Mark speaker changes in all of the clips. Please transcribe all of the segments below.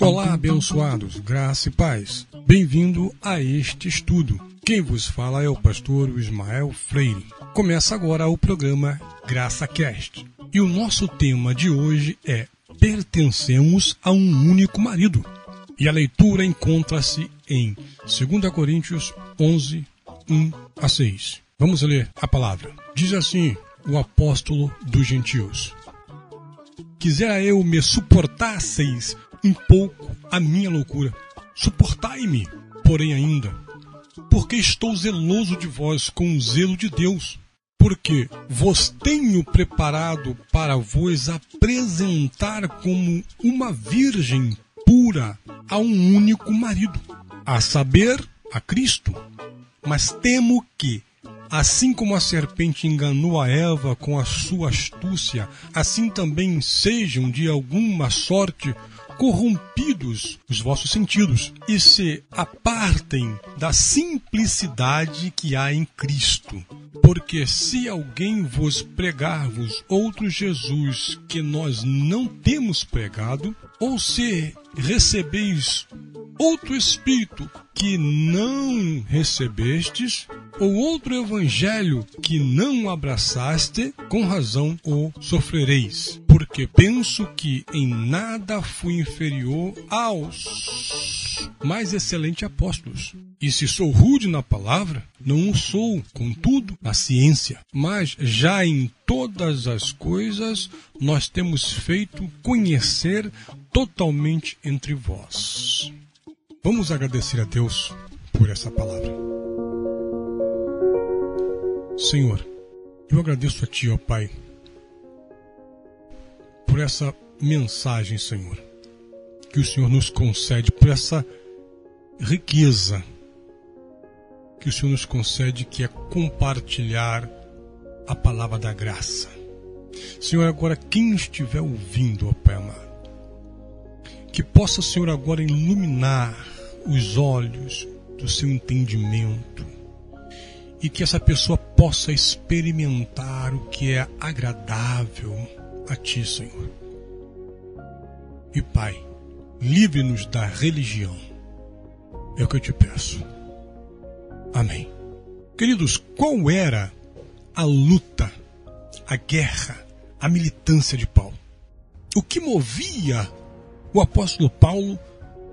Speaker 1: Olá, abençoados, graça e paz. Bem-vindo a este estudo. Quem vos fala é o pastor Ismael Freire. Começa agora o programa Graça Cast. E o nosso tema de hoje é Pertencemos a um único marido. E a leitura encontra-se em 2 Coríntios 11, 1 a 6. Vamos ler a palavra. Diz assim o apóstolo dos gentios: Quisera eu me suportasseis um pouco a minha loucura. Suportai-me, porém ainda, porque estou zeloso de vós com o zelo de Deus, porque vos tenho preparado para vos apresentar como uma virgem pura a um único marido, a saber, a Cristo. Mas temo que, assim como a serpente enganou a Eva com a sua astúcia, assim também sejam de alguma sorte corrompidos os vossos sentidos e se apartem da simplicidade que há em Cristo. Porque se alguém vos pregar-vos outro Jesus que nós não temos pregado, ou se recebeis outro Espírito que não recebestes, ou outro Evangelho que não abraçaste, com razão o sofrereis. Porque penso que em nada fui inferior aos mais excelentes apóstolos. E se sou rude na palavra, não o sou, contudo, na ciência. Mas já em todas as coisas nós temos feito conhecer totalmente entre vós. Vamos agradecer a Deus por essa palavra. Senhor, eu agradeço a Ti, ó Pai, por essa mensagem, Senhor, que o Senhor nos concede, por essa riqueza que o Senhor nos concede, que é compartilhar a palavra da graça. Senhor, agora quem estiver ouvindo, ó Pai amado, que possa, Senhor, agora iluminar os olhos do seu entendimento e que essa pessoa possa experimentar o que é agradável a Ti, Senhor. E Pai, livre-nos da religião. É o que eu te peço. Amém. Queridos, qual era a luta, a guerra, a militância de Paulo? O que movia o apóstolo Paulo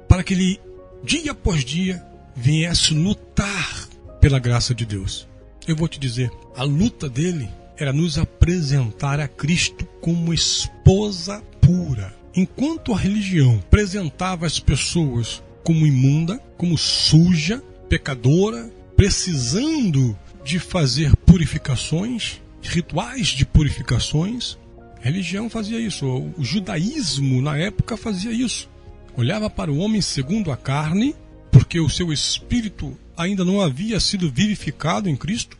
Speaker 1: para que ele, dia após dia, viesse lutar pela graça de Deus. Eu vou te dizer, a luta dele era nos apresentar a Cristo como esposa pura. Enquanto a religião apresentava as pessoas como imunda, como suja, pecadora, precisando de fazer purificações, rituais de purificações, a religião fazia isso, o judaísmo na época fazia isso. Olhava para o homem segundo a carne, porque o seu espírito ainda não havia sido vivificado em Cristo,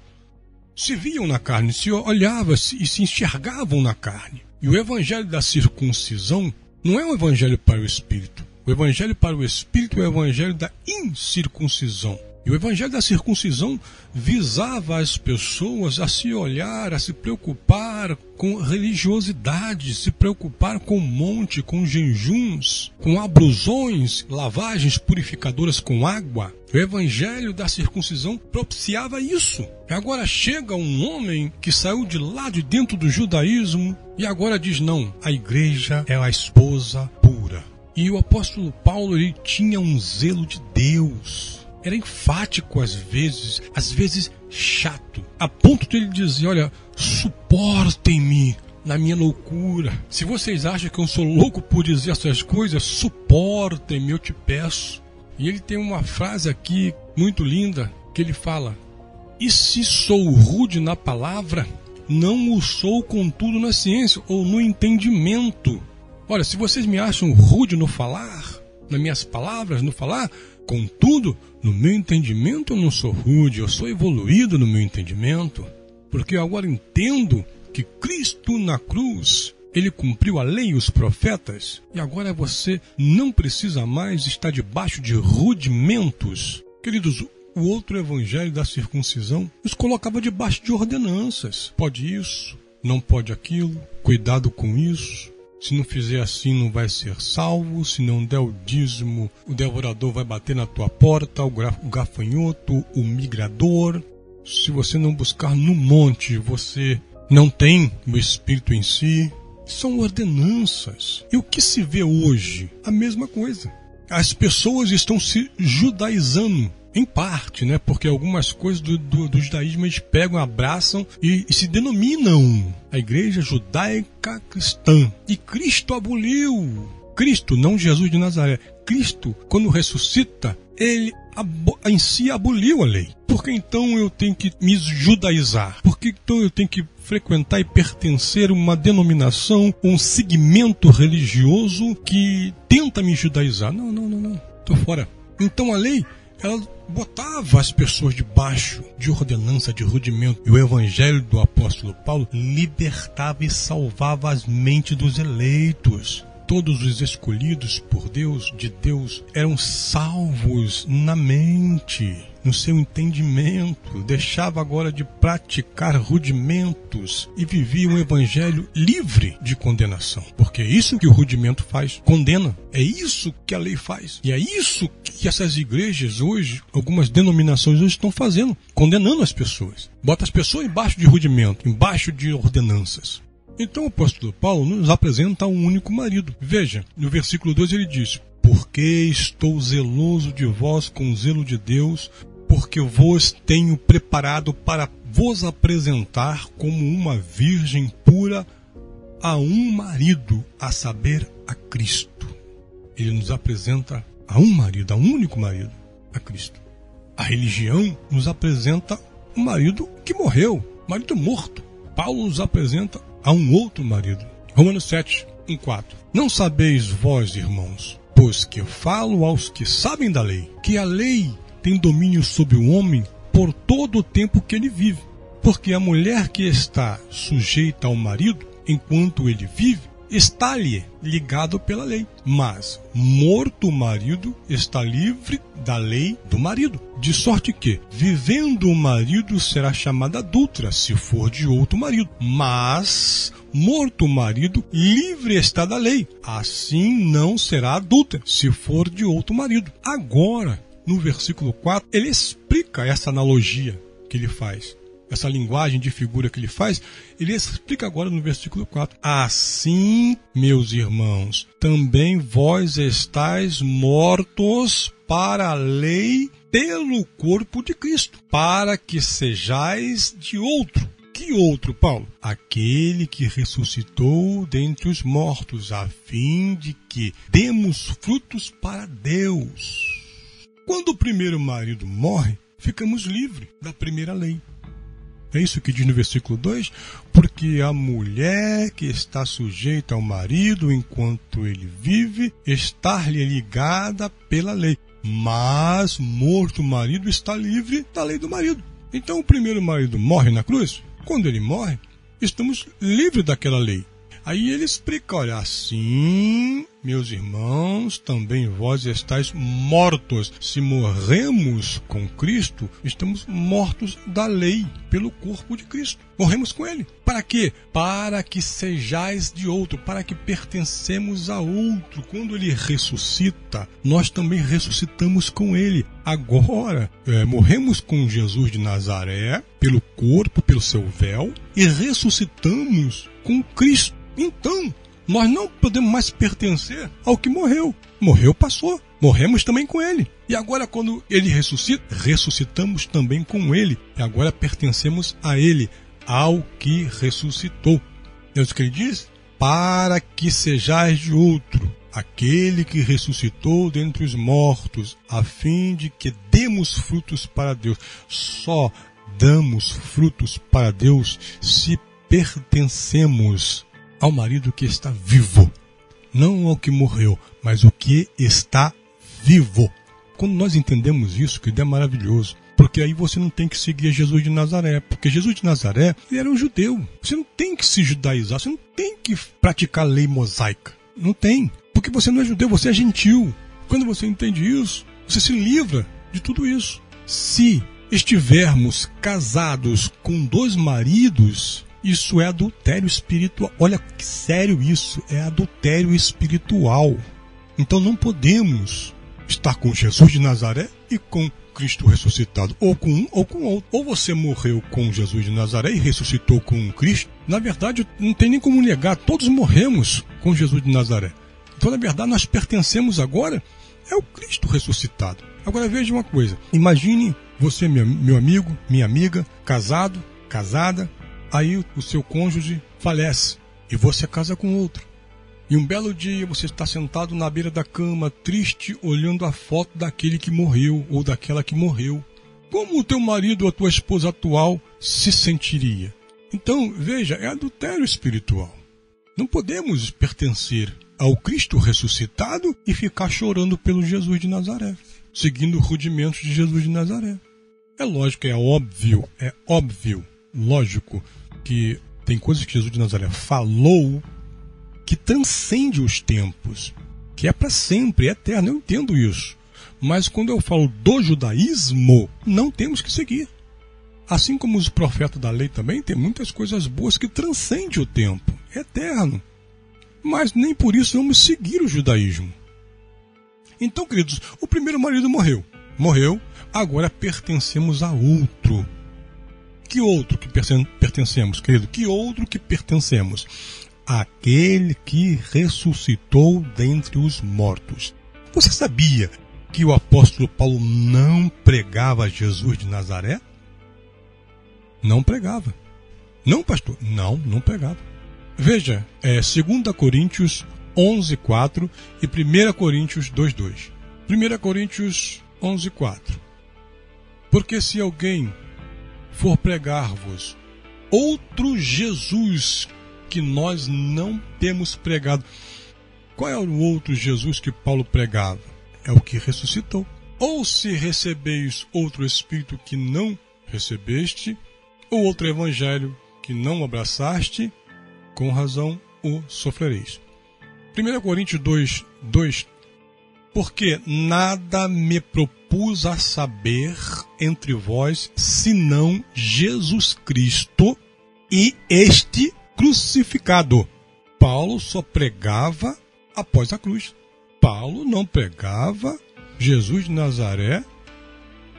Speaker 1: se viam na carne, se olhavam e se enxergavam na carne. E o evangelho da circuncisão não é um evangelho para o espírito. O evangelho para o espírito é o evangelho da incircuncisão. E o evangelho da circuncisão visava as pessoas a se olhar, a se preocupar com religiosidade, se preocupar com monte, com jejuns, com abrusões, lavagens purificadoras com água. O evangelho da circuncisão propiciava isso. Agora chega um homem que saiu de lá de dentro do judaísmo e agora diz: não, a igreja é a esposa pura. E o apóstolo Paulo ele tinha um zelo de Deus era enfático às vezes, às vezes chato, a ponto de ele dizer: Olha, suportem-me na minha loucura. Se vocês acham que eu sou louco por dizer essas coisas, suportem-me, eu te peço. E ele tem uma frase aqui muito linda que ele fala: E se sou rude na palavra, não o sou contudo na ciência ou no entendimento. Olha, se vocês me acham rude no falar, nas minhas palavras, no falar, Contudo, no meu entendimento eu não sou rude, eu sou evoluído no meu entendimento, porque agora entendo que Cristo na cruz, ele cumpriu a lei e os profetas, e agora você não precisa mais estar debaixo de rudimentos. Queridos, o outro evangelho da circuncisão nos colocava debaixo de ordenanças. Pode isso, não pode aquilo, cuidado com isso. Se não fizer assim, não vai ser salvo. Se não der o dízimo, o devorador vai bater na tua porta, o gafanhoto, o migrador. Se você não buscar no monte, você não tem o Espírito em si. São ordenanças. E o que se vê hoje? A mesma coisa. As pessoas estão se judaizando em parte, né? Porque algumas coisas do, do, do judaísmo eles pegam, abraçam e, e, se denominam a igreja judaica cristã. E Cristo aboliu. Cristo, não Jesus de Nazaré. Cristo, quando ressuscita, ele em si aboliu a lei. Por que então eu tenho que me judaizar? Por que então eu tenho que frequentar e pertencer a uma denominação, um segmento religioso que tenta me judaizar? Não, não, não, não. Tô fora. Então a lei ela botava as pessoas debaixo de ordenança, de rudimento. E o evangelho do apóstolo Paulo libertava e salvava as mentes dos eleitos. Todos os escolhidos por Deus, de Deus, eram salvos na mente no seu entendimento, deixava agora de praticar rudimentos e vivia um evangelho livre de condenação. Porque é isso que o rudimento faz, condena. É isso que a lei faz. E é isso que essas igrejas hoje, algumas denominações hoje estão fazendo, condenando as pessoas. Bota as pessoas embaixo de rudimento, embaixo de ordenanças. Então o apóstolo Paulo nos apresenta um único marido. Veja, no versículo 2 ele diz: Porque estou zeloso de vós com o zelo de Deus, porque vos tenho preparado para vos apresentar como uma virgem pura a um marido, a saber, a Cristo. Ele nos apresenta a um marido, a um único marido, a Cristo. A religião nos apresenta um marido que morreu, marido morto. Paulo nos apresenta a um outro marido. Romanos 7, 1, 4. Não sabeis vós, irmãos, pois que falo aos que sabem da lei, que a lei tem domínio sobre o homem por todo o tempo que ele vive. Porque a mulher que está sujeita ao marido enquanto ele vive está-lhe ligado pela lei. Mas, morto o marido, está livre da lei do marido. De sorte que, vivendo o marido, será chamada adulta, se for de outro marido. Mas, morto o marido, livre está da lei. Assim não será adulta, se for de outro marido. Agora, no versículo 4, ele explica essa analogia que ele faz. Essa linguagem de figura que ele faz, ele explica agora no versículo 4. Assim, meus irmãos, também vós estáis mortos para a lei pelo corpo de Cristo, para que sejais de outro. Que outro, Paulo? Aquele que ressuscitou dentre os mortos, a fim de que demos frutos para Deus. Quando o primeiro marido morre, ficamos livres da primeira lei. É isso que diz no versículo 2: Porque a mulher que está sujeita ao marido enquanto ele vive, está-lhe ligada pela lei. Mas morto o marido está livre da lei do marido. Então o primeiro marido morre na cruz. Quando ele morre, estamos livres daquela lei. Aí ele explica: olha, assim, meus irmãos, também vós estáis mortos. Se morremos com Cristo, estamos mortos da lei pelo corpo de Cristo. Morremos com Ele. Para quê? Para que sejais de outro, para que pertencemos a outro. Quando Ele ressuscita, nós também ressuscitamos com Ele. Agora, é, morremos com Jesus de Nazaré, pelo corpo, pelo seu véu, e ressuscitamos com Cristo. Então, nós não podemos mais pertencer ao que morreu. Morreu, passou. Morremos também com ele. E agora, quando ele ressuscita, ressuscitamos também com ele. E agora pertencemos a ele, ao que ressuscitou. É o que ele diz? Para que sejais de outro, aquele que ressuscitou dentre os mortos, a fim de que demos frutos para Deus. Só damos frutos para Deus se pertencemos ao marido que está vivo, não ao que morreu, mas o que está vivo. Quando nós entendemos isso, que é maravilhoso, porque aí você não tem que seguir Jesus de Nazaré, porque Jesus de Nazaré era um judeu. Você não tem que se judaizar, você não tem que praticar lei mosaica. Não tem, porque você não é judeu, você é gentil. Quando você entende isso, você se livra de tudo isso. Se estivermos casados com dois maridos, Isso é adultério espiritual. Olha que sério isso, é adultério espiritual. Então não podemos estar com Jesus de Nazaré e com Cristo ressuscitado, ou com um ou com outro. Ou você morreu com Jesus de Nazaré e ressuscitou com Cristo. Na verdade, não tem nem como negar, todos morremos com Jesus de Nazaré. Então, na verdade, nós pertencemos agora ao Cristo ressuscitado. Agora veja uma coisa: imagine você, meu, meu amigo, minha amiga, casado, casada, aí o seu cônjuge falece e você casa com outro. E um belo dia você está sentado na beira da cama, triste, olhando a foto daquele que morreu ou daquela que morreu. Como o teu marido ou a tua esposa atual se sentiria? Então, veja, é adultério espiritual. Não podemos pertencer ao Cristo ressuscitado e ficar chorando pelo Jesus de Nazaré, seguindo os rudimentos de Jesus de Nazaré. É lógico, é óbvio, é óbvio, lógico que tem coisas que Jesus de Nazaré falou que transcende os tempos, que é para sempre, é eterno. Eu entendo isso. Mas quando eu falo do judaísmo, não temos que seguir. Assim como os profetas da lei também, tem muitas coisas boas que transcendem o tempo, é eterno. Mas nem por isso vamos seguir o judaísmo. Então, queridos, o primeiro marido morreu. Morreu, agora pertencemos a outro. Que outro que pertencemos, querido? Que outro que pertencemos? aquele que ressuscitou dentre os mortos. Você sabia que o apóstolo Paulo não pregava Jesus de Nazaré? Não pregava. Não, pastor? Não, não pregava. Veja, é 2 Coríntios 11, 4 e 1 Coríntios 2, 2. 1 Coríntios 11, 4. Porque se alguém for pregar-vos outro Jesus que nós não temos pregado. Qual é o outro Jesus que Paulo pregava? É o que ressuscitou. Ou se recebeis outro Espírito que não recebeste, ou outro Evangelho que não abraçaste, com razão o sofrereis. 1 Coríntios 2, 2 Porque nada me propus a saber entre vós, senão Jesus Cristo e este crucificado. Paulo só pregava após a cruz. Paulo não pregava Jesus de Nazaré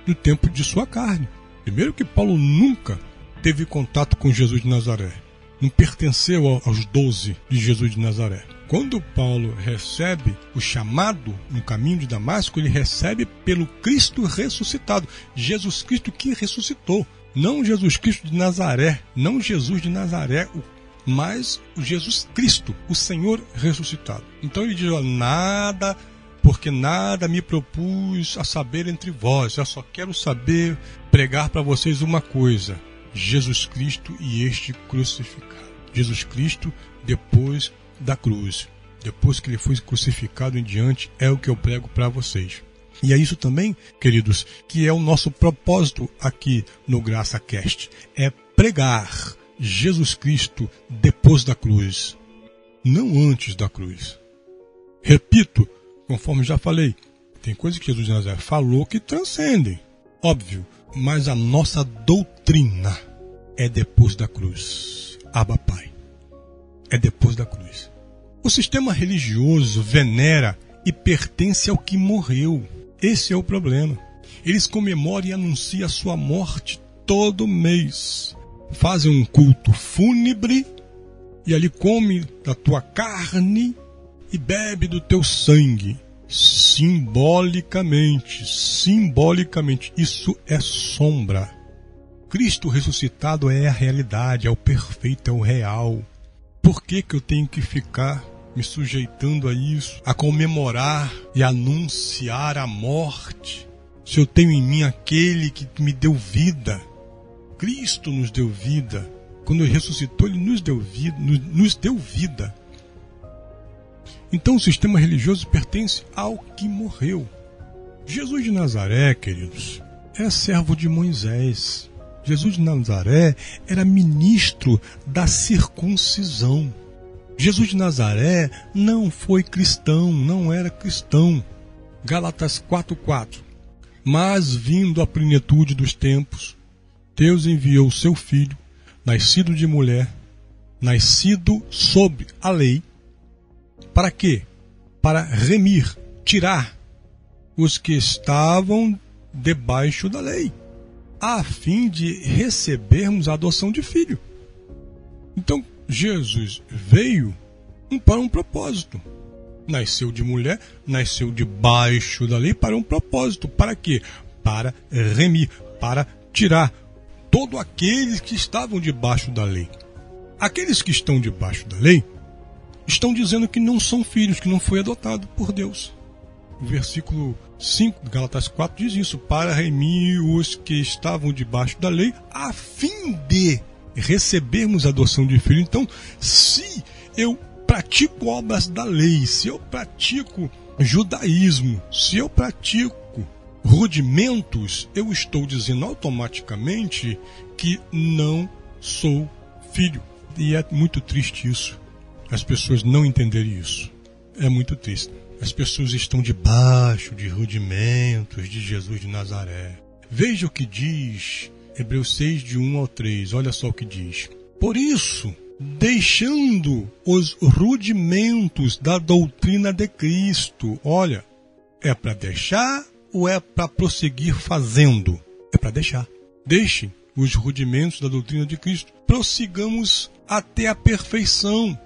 Speaker 1: no tempo de sua carne. Primeiro que Paulo nunca teve contato com Jesus de Nazaré. Não pertenceu aos doze de Jesus de Nazaré. Quando Paulo recebe o chamado no caminho de Damasco, ele recebe pelo Cristo ressuscitado. Jesus Cristo que ressuscitou. Não Jesus Cristo de Nazaré. Não Jesus de Nazaré, mas o Jesus Cristo, o Senhor ressuscitado. Então ele diz: nada, porque nada me propus a saber entre vós, eu só quero saber pregar para vocês uma coisa: Jesus Cristo e este crucificado. Jesus Cristo depois da cruz, depois que ele foi crucificado em diante, é o que eu prego para vocês. E é isso também, queridos, que é o nosso propósito aqui no Graça Cast, é pregar Jesus Cristo depois da cruz, não antes da cruz. Repito, conforme já falei, tem coisas que Jesus de Nazaré falou que transcendem, óbvio, mas a nossa doutrina é depois da cruz. Abba Pai. É depois da cruz. O sistema religioso venera e pertence ao que morreu. Esse é o problema. Eles comemoram e anunciam a sua morte todo mês fazem um culto fúnebre e ali come da tua carne e bebe do teu sangue. Simbolicamente, simbolicamente, isso é sombra. Cristo ressuscitado é a realidade, é o perfeito, é o real. Por que, que eu tenho que ficar me sujeitando a isso, a comemorar e anunciar a morte, se eu tenho em mim aquele que me deu vida? Cristo nos deu vida. Quando ele ressuscitou, ele nos deu vida, nos deu vida. Então o sistema religioso pertence ao que morreu. Jesus de Nazaré, queridos, era servo de Moisés. Jesus de Nazaré era ministro da circuncisão. Jesus de Nazaré não foi cristão, não era cristão. Gálatas 4:4. Mas vindo a plenitude dos tempos, Deus enviou o seu filho, nascido de mulher, nascido sob a lei, para quê? Para remir, tirar os que estavam debaixo da lei, a fim de recebermos a adoção de filho. Então, Jesus veio para um propósito. Nasceu de mulher, nasceu debaixo da lei para um propósito. Para quê? Para remir, para tirar todos aqueles que estavam debaixo da lei. Aqueles que estão debaixo da lei estão dizendo que não são filhos, que não foi adotado por Deus. Versículo 5 de Galatas 4 diz isso: para remir os que estavam debaixo da lei, a fim de recebermos a adoção de filho. Então, se eu pratico obras da lei, se eu pratico judaísmo, se eu pratico rudimentos, eu estou dizendo automaticamente que não sou filho. E é muito triste isso. As pessoas não entenderem isso. É muito triste. As pessoas estão debaixo de rudimentos de Jesus de Nazaré. Veja o que diz Hebreus 6, de 1 ao 3. Olha só o que diz. Por isso, deixando os rudimentos da doutrina de Cristo. Olha, é para deixar ou é para prosseguir fazendo? É para deixar. Deixem os rudimentos da doutrina de Cristo. Prossigamos até a perfeição.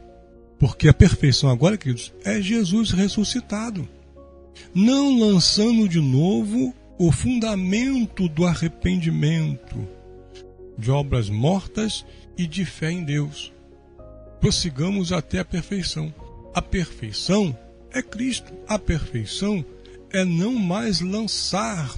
Speaker 1: Porque a perfeição agora, queridos, é Jesus ressuscitado. Não lançando de novo o fundamento do arrependimento, de obras mortas e de fé em Deus. Prossigamos até a perfeição. A perfeição é Cristo. A perfeição é não mais lançar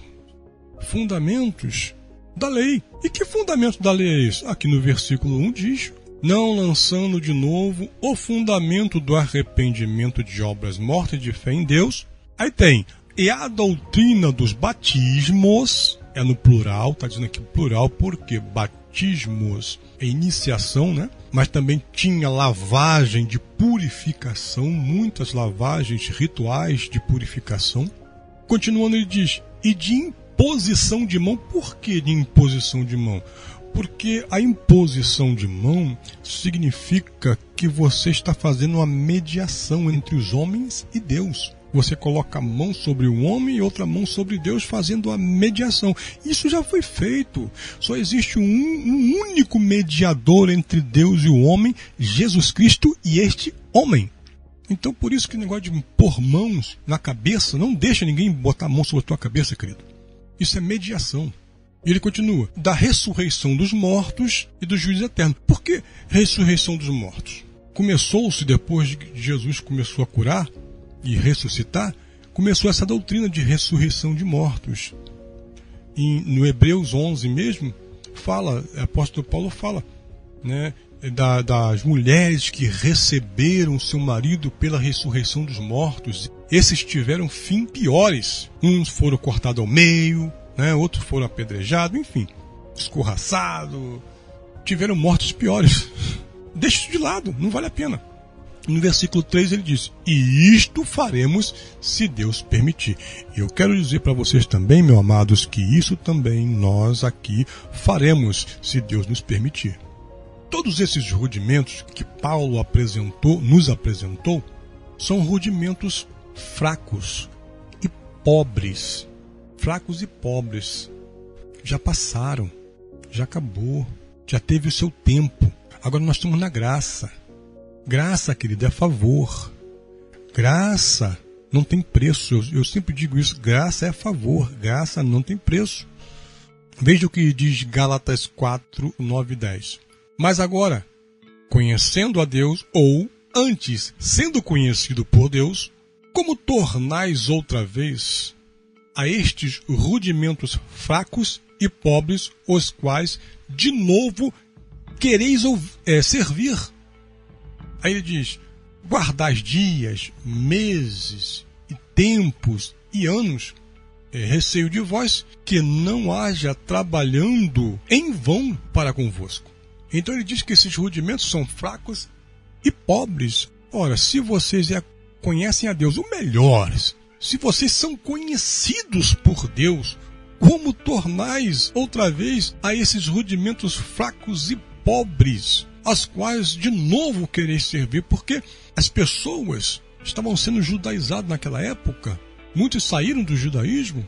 Speaker 1: fundamentos da lei. E que fundamento da lei é esse? Aqui no versículo 1 diz: não lançando de novo o fundamento do arrependimento de obras mortas de fé em Deus. Aí tem e a doutrina dos batismos, é no plural, está dizendo aqui plural, porque batismos é iniciação, né? Mas também tinha lavagem de purificação, muitas lavagens rituais de purificação. Continuando, ele diz: e de imposição de mão. Por que de imposição de mão? Porque a imposição de mão significa que você está fazendo uma mediação entre os homens e Deus você coloca a mão sobre o homem e outra mão sobre Deus, fazendo a mediação. Isso já foi feito. Só existe um, um único mediador entre Deus e o homem, Jesus Cristo e este homem. Então, por isso que o negócio de pôr mãos na cabeça, não deixa ninguém botar a mão sobre a tua cabeça, querido. Isso é mediação. E ele continua: da ressurreição dos mortos e do juízo eterno. Por que ressurreição dos mortos? Começou-se depois de que Jesus começou a curar, e ressuscitar, começou essa doutrina de ressurreição de mortos. E no Hebreus 11 mesmo, fala, o apóstolo Paulo fala, né, da, das mulheres que receberam seu marido pela ressurreição dos mortos. Esses tiveram fim piores. Uns foram cortados ao meio, né, outros foram apedrejados, enfim, escorraçados. Tiveram mortes piores. Deixa isso de lado, não vale a pena no versículo 3 ele diz: E isto faremos se Deus permitir. Eu quero dizer para vocês também, meus amados, que isso também nós aqui faremos se Deus nos permitir. Todos esses rudimentos que Paulo apresentou, nos apresentou, são rudimentos fracos e pobres. Fracos e pobres. Já passaram, já acabou, já teve o seu tempo. Agora nós estamos na graça. Graça, querido, é favor. Graça não tem preço. Eu, eu, sempre digo isso: graça é favor, graça não tem preço. Veja o que diz Gálatas 4, 9 e 10. Mas agora, conhecendo a Deus, ou antes sendo conhecido por Deus, como tornais outra vez a estes rudimentos fracos e pobres, os quais de novo quereis é, servir? Aí ele diz: guardais dias, meses e tempos e anos, é receio de vós que não haja trabalhando em vão para convosco. Então ele diz que esses rudimentos são fracos e pobres. Ora, se vocês é, conhecem a Deus, o melhores, se vocês são conhecidos por Deus, como tornais outra vez a esses rudimentos fracos e pobres, as quais de novo quereis servir, porque as pessoas estavam sendo judaizadas naquela época. Muitos saíram do judaísmo,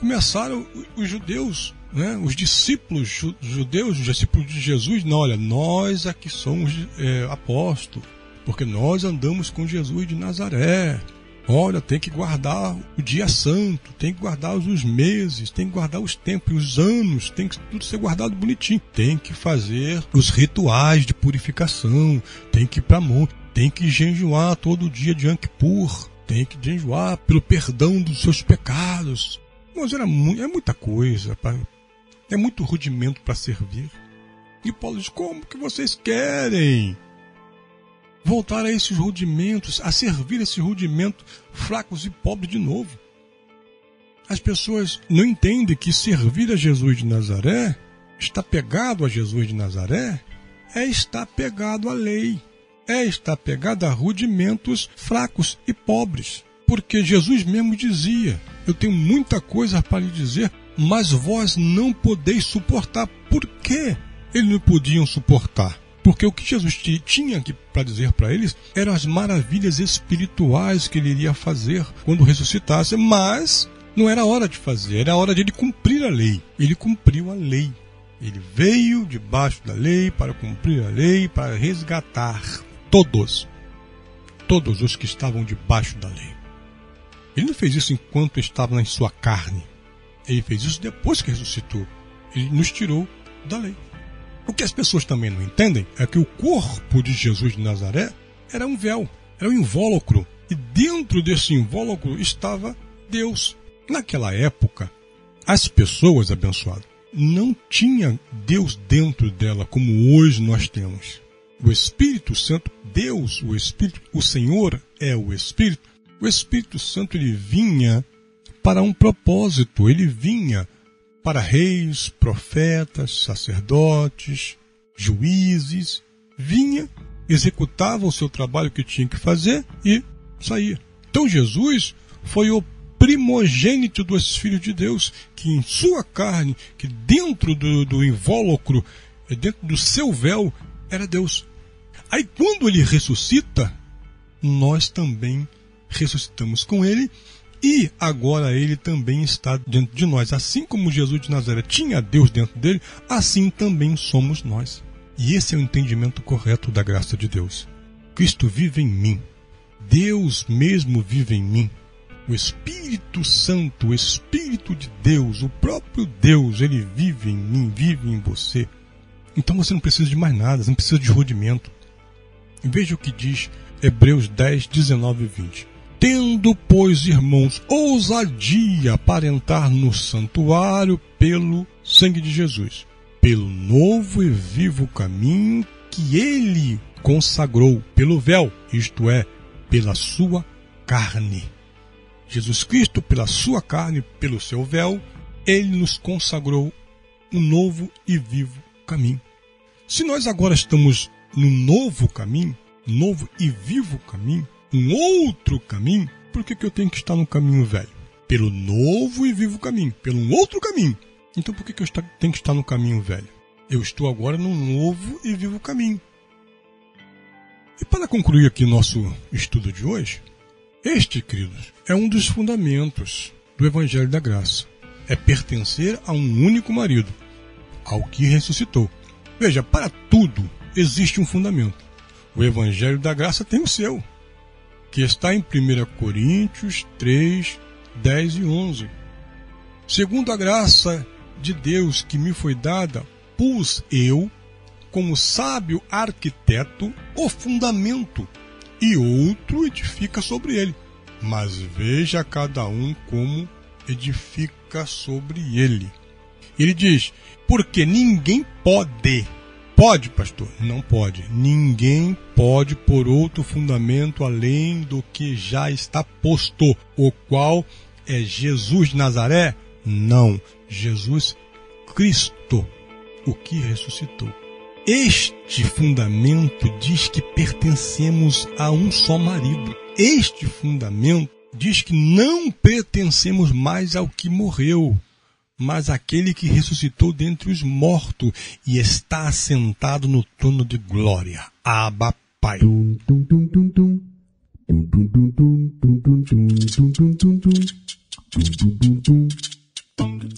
Speaker 1: começaram os judeus, né, os discípulos judeus, os discípulos de Jesus, não, olha, nós aqui somos é, apóstolos, porque nós andamos com Jesus de Nazaré. Olha, tem que guardar o dia santo, tem que guardar os meses, tem que guardar os tempos, os anos, tem que tudo ser guardado bonitinho. Tem que fazer os rituais de purificação, tem que ir para monte, tem que jejuar todo dia de Ankpur, tem que jejuar pelo perdão dos seus pecados. Mas era mu é muita coisa, pra, é muito rudimento para servir. E Paulo diz: como que vocês querem? Voltar a esses rudimentos, a servir esses rudimentos fracos e pobres de novo. As pessoas não entendem que servir a Jesus de Nazaré, estar pegado a Jesus de Nazaré, é estar pegado à lei, é estar pegado a rudimentos fracos e pobres. Porque Jesus mesmo dizia: Eu tenho muita coisa para lhe dizer, mas vós não podeis suportar. Por que eles não podiam suportar? Porque o que Jesus tinha para dizer para eles eram as maravilhas espirituais que ele iria fazer quando ressuscitasse, mas não era hora de fazer, era hora de ele cumprir a lei. Ele cumpriu a lei. Ele veio debaixo da lei para cumprir a lei, para resgatar todos, todos os que estavam debaixo da lei. Ele não fez isso enquanto estava na sua carne. Ele fez isso depois que ressuscitou. Ele nos tirou da lei. O que as pessoas também não entendem é que o corpo de Jesus de Nazaré era um véu, era um invólucro. E dentro desse invólucro estava Deus. Naquela época, as pessoas abençoadas não tinham Deus dentro dela como hoje nós temos. O Espírito Santo, Deus, o Espírito, o Senhor é o Espírito. O Espírito Santo ele vinha para um propósito, ele vinha para reis, profetas, sacerdotes, juízes, vinha, executava o seu trabalho que tinha que fazer e saía. Então Jesus foi o primogênito dos filhos de Deus, que em sua carne, que dentro do, do invólucro, dentro do seu véu, era Deus. Aí quando ele ressuscita, nós também ressuscitamos com ele e agora ele também está dentro de nós. Assim como Jesus de Nazaré tinha Deus dentro dele, assim também somos nós. E esse é o entendimento correto da graça de Deus. Cristo vive em mim. Deus mesmo vive em mim. O Espírito Santo, o Espírito de Deus, o próprio Deus, ele vive em mim, vive em você. Então você não precisa de mais nada, você não precisa de rudimento. Veja o que diz Hebreus 10, 19 e 20. Tendo, pois, irmãos, ousadia para entrar no santuário pelo sangue de Jesus, pelo novo e vivo caminho que ele consagrou pelo véu, isto é, pela sua carne. Jesus Cristo, pela sua carne, pelo seu véu, ele nos consagrou um novo e vivo caminho. Se nós agora estamos no novo caminho, novo e vivo caminho, um outro caminho, por que, que eu tenho que estar no caminho velho? Pelo novo e vivo caminho, pelo um outro caminho. Então por que, que eu tenho que estar no caminho velho? Eu estou agora no novo e vivo caminho. E para concluir aqui nosso estudo de hoje, este, queridos, é um dos fundamentos do Evangelho da Graça. É pertencer a um único marido, ao que ressuscitou. Veja, para tudo existe um fundamento. O Evangelho da Graça tem o seu que está em 1 Coríntios 3, 10 e 11. Segundo a graça de Deus que me foi dada, pus eu, como sábio arquiteto, o fundamento, e outro edifica sobre ele. Mas veja cada um como edifica sobre ele. Ele diz: porque ninguém pode Pode, pastor? Não pode. Ninguém pode pôr outro fundamento além do que já está posto, o qual é Jesus de Nazaré? Não, Jesus Cristo, o que ressuscitou. Este fundamento diz que pertencemos a um só marido. Este fundamento diz que não pertencemos mais ao que morreu, mas aquele que ressuscitou dentre os mortos e está assentado no trono de glória. Abba, Pai.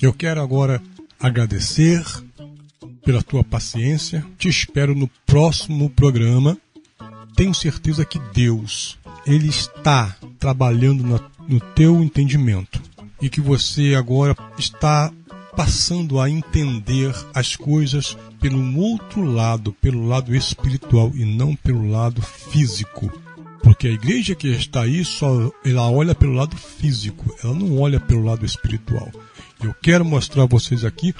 Speaker 1: Eu quero agora agradecer pela tua paciência. Te espero no próximo programa. Tenho certeza que Deus, Ele está trabalhando no teu entendimento e que você agora está passando a entender as coisas pelo outro lado, pelo lado espiritual e não pelo lado físico. Porque a igreja que está aí só ela olha pelo lado físico, ela não olha pelo lado espiritual. Eu quero mostrar a vocês aqui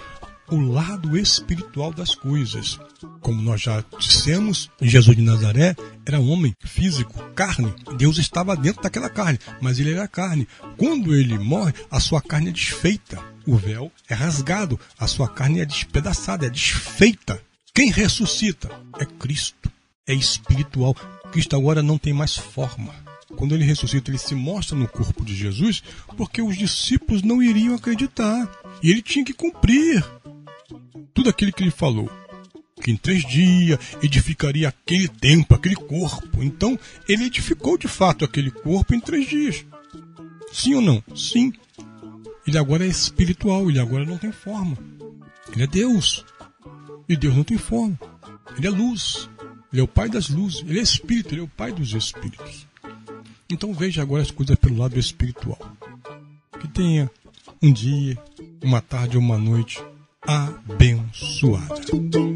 Speaker 1: o lado espiritual das coisas. Como nós já dissemos, Jesus de Nazaré era homem físico, carne. Deus estava dentro daquela carne, mas ele era carne. Quando ele morre, a sua carne é desfeita. O véu é rasgado, a sua carne é despedaçada, é desfeita. Quem ressuscita é Cristo, é espiritual. Cristo agora não tem mais forma. Quando ele ressuscita, ele se mostra no corpo de Jesus, porque os discípulos não iriam acreditar. E ele tinha que cumprir tudo aquilo que ele falou. Que em três dias edificaria aquele templo, aquele corpo. Então, ele edificou de fato aquele corpo em três dias. Sim ou não? Sim. Ele agora é espiritual, ele agora não tem forma. Ele é Deus. E Deus não tem forma. Ele é luz. Ele é o Pai das luzes. Ele é espírito, ele é o Pai dos espíritos. Então veja agora as coisas pelo lado espiritual. Que tenha um dia, uma tarde ou uma noite abençoada.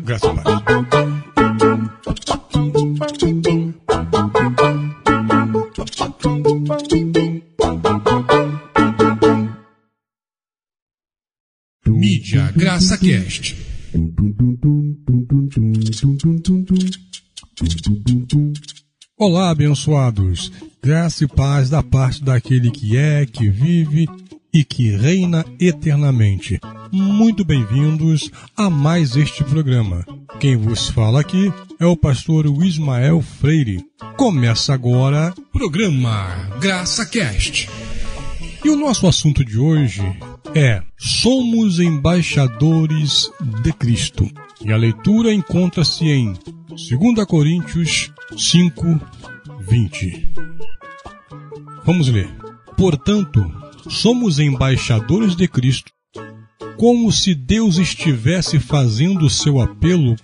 Speaker 1: Graças a Deus.
Speaker 2: Mídia Graça Cast.
Speaker 1: Olá, abençoados. Graça e paz da parte daquele que é, que vive e que reina eternamente. Muito bem-vindos a mais este programa. Quem vos fala aqui é o pastor Ismael Freire. Começa agora
Speaker 2: programa Graça Cast.
Speaker 1: E o nosso assunto de hoje é Somos embaixadores de Cristo. E a leitura encontra-se em 2 Coríntios 5, 20. Vamos ler. Portanto, somos embaixadores de Cristo, como se Deus estivesse fazendo o seu apelo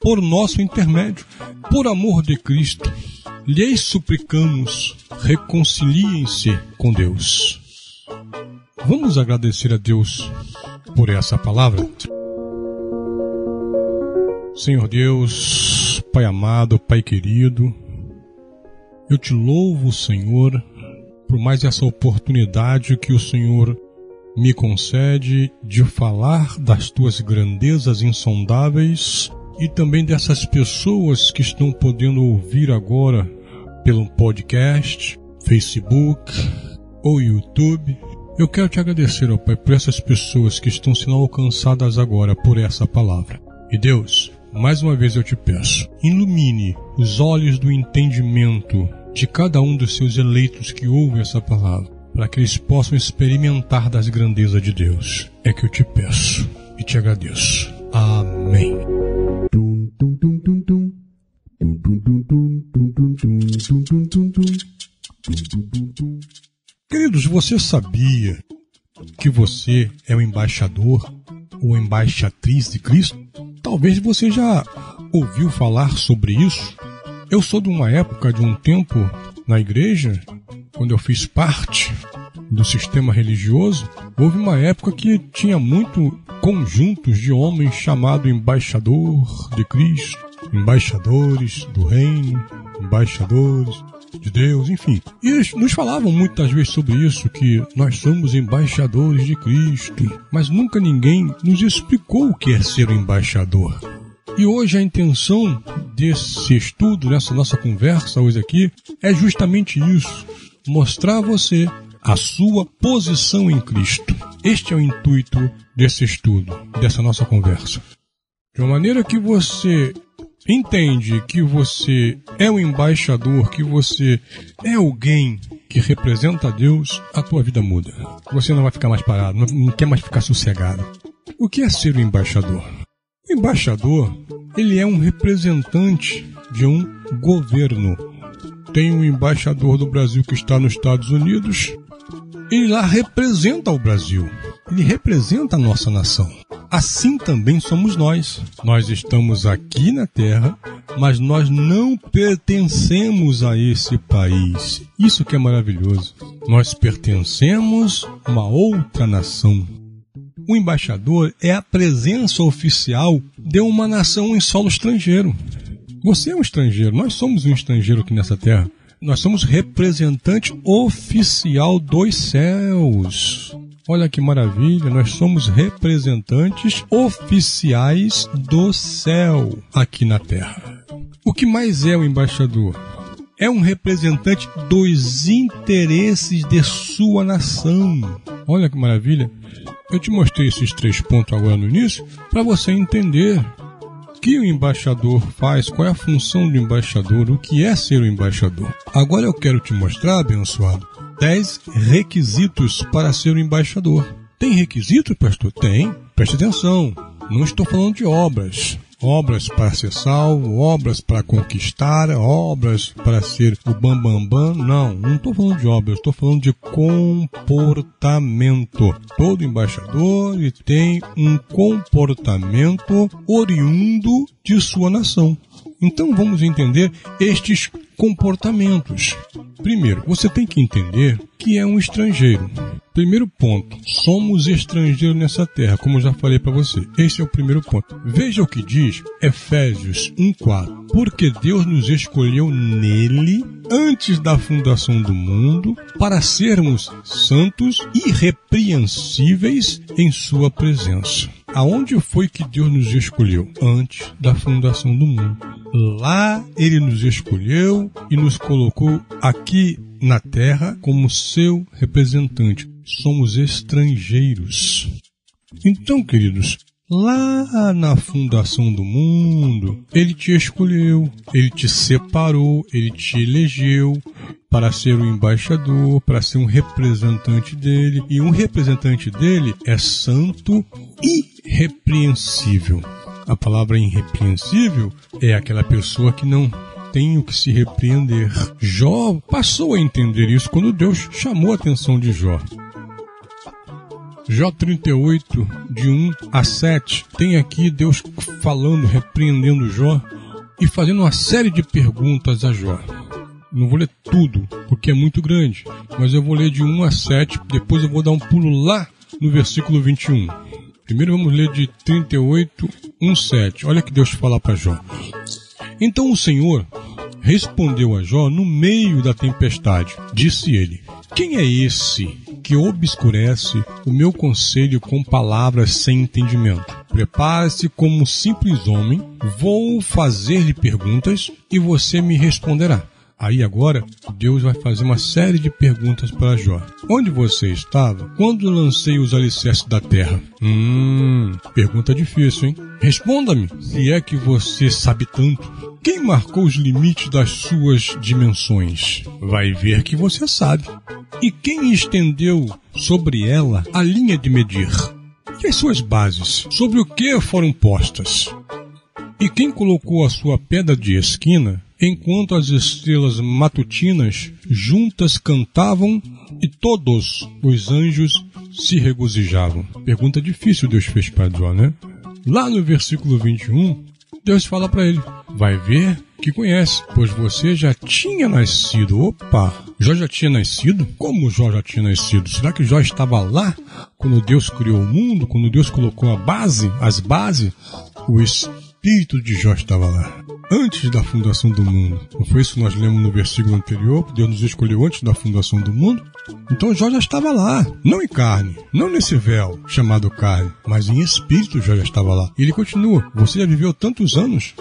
Speaker 1: por nosso intermédio. Por amor de Cristo, lhes suplicamos, reconciliem-se com Deus. Vamos agradecer a Deus por essa palavra. Senhor Deus, Pai amado, Pai querido, eu te louvo, Senhor, por mais essa oportunidade que o Senhor me concede de falar das tuas grandezas insondáveis e também dessas pessoas que estão podendo ouvir agora pelo podcast, Facebook ou YouTube. Eu quero te agradecer, ó Pai, por essas pessoas que estão sendo alcançadas agora por essa palavra. E Deus, mais uma vez eu te peço, ilumine os olhos do entendimento de cada um dos seus eleitos que ouvem essa palavra, para que eles possam experimentar das grandezas de Deus. É que eu te peço e te agradeço. Amém. Queridos, você sabia que você é o embaixador ou embaixatriz de Cristo? Talvez você já ouviu falar sobre isso eu sou de uma época, de um tempo na igreja, quando eu fiz parte do sistema religioso, houve uma época que tinha muito conjuntos de homens chamado embaixador de Cristo, embaixadores do reino, embaixadores de Deus, enfim. E eles nos falavam muitas vezes sobre isso, que nós somos embaixadores de Cristo, mas nunca ninguém nos explicou o que é ser um embaixador. E hoje a intenção desse estudo, nessa nossa conversa hoje aqui, é justamente isso: mostrar a você a sua posição em Cristo. Este é o intuito desse estudo, dessa nossa conversa. De uma maneira que você entende que você é um embaixador, que você é alguém que representa Deus, a tua vida muda. Você não vai ficar mais parado, não quer mais ficar sossegado. O que é ser um embaixador? Embaixador, ele é um representante de um governo. Tem um embaixador do Brasil que está nos Estados Unidos, ele lá representa o Brasil. Ele representa a nossa nação. Assim também somos nós. Nós estamos aqui na Terra, mas nós não pertencemos a esse país. Isso que é maravilhoso. Nós pertencemos a uma outra nação. O embaixador é a presença oficial de uma nação em solo estrangeiro. Você é um estrangeiro, nós somos um estrangeiro aqui nessa terra. Nós somos representante oficial dos céus. Olha que maravilha, nós somos representantes oficiais do céu aqui na terra. O que mais é o embaixador? É um representante dos interesses de sua nação. Olha que maravilha. Eu te mostrei esses três pontos agora no início para você entender que o embaixador faz, qual é a função do embaixador, o que é ser o embaixador. Agora eu quero te mostrar, abençoado, 10 requisitos para ser o embaixador. Tem requisitos, pastor? Tem. Preste atenção. Não estou falando de obras obras para ser salvo, obras para conquistar, obras para ser o bambambam. Bam, bam. Não, não estou falando de obras, estou falando de comportamento. Todo embaixador tem um comportamento oriundo de sua nação. Então vamos entender estes comportamentos. Primeiro, você tem que entender que é um estrangeiro. Primeiro ponto, somos estrangeiros nessa terra, como já falei para você. Esse é o primeiro ponto. Veja o que diz Efésios 1:4. Porque Deus nos escolheu nele antes da fundação do mundo para sermos santos e irrepreensíveis em sua presença. Aonde foi que Deus nos escolheu? Antes da fundação do mundo. Lá ele nos escolheu e nos colocou aqui na terra como seu representante. Somos estrangeiros. Então, queridos, lá na fundação do mundo, ele te escolheu, ele te separou, ele te elegeu para ser o embaixador, para ser um representante dele. E um representante dele é santo e irrepreensível. A palavra irrepreensível é aquela pessoa que não tem o que se repreender. Jó passou a entender isso quando Deus chamou a atenção de Jó. Jó 38, de 1 a 7, tem aqui Deus falando, repreendendo Jó e fazendo uma série de perguntas a Jó. Não vou ler tudo, porque é muito grande, mas eu vou ler de 1 a 7, depois eu vou dar um pulo lá no versículo 21. Primeiro vamos ler de 38, 1, 7. Olha que Deus fala para Jó. Então o Senhor respondeu a Jó no meio da tempestade. Disse ele: Quem é esse que obscurece o meu conselho com palavras sem entendimento? Prepare-se como um simples homem, vou fazer-lhe perguntas e você me responderá. Aí agora, Deus vai fazer uma série de perguntas para Jó. Onde você estava quando lancei os alicerces da terra? Hum, pergunta difícil, hein? Responda-me, se é que você sabe tanto. Quem marcou os limites das suas dimensões? Vai ver que você sabe. E quem estendeu sobre ela a linha de medir? E as suas bases? Sobre o que foram postas? E quem colocou a sua pedra de esquina enquanto as estrelas matutinas juntas cantavam e todos os anjos se regozijavam. Pergunta difícil Deus fez para Jó, né? Lá no versículo 21, Deus fala para ele: Vai ver que conhece, pois você já tinha nascido. Opa! Jó já tinha nascido? Como Jó já tinha nascido? Será que Jó estava lá quando Deus criou o mundo, quando Deus colocou a base, as bases? O espírito de Jó estava lá. Antes da fundação do mundo. Não foi isso que nós lemos no versículo anterior? Deus nos escolheu antes da fundação do mundo? Então Jó já estava lá. Não em carne. Não nesse véu chamado carne. Mas em espírito Jó já estava lá. E ele continua. Você já viveu tantos anos?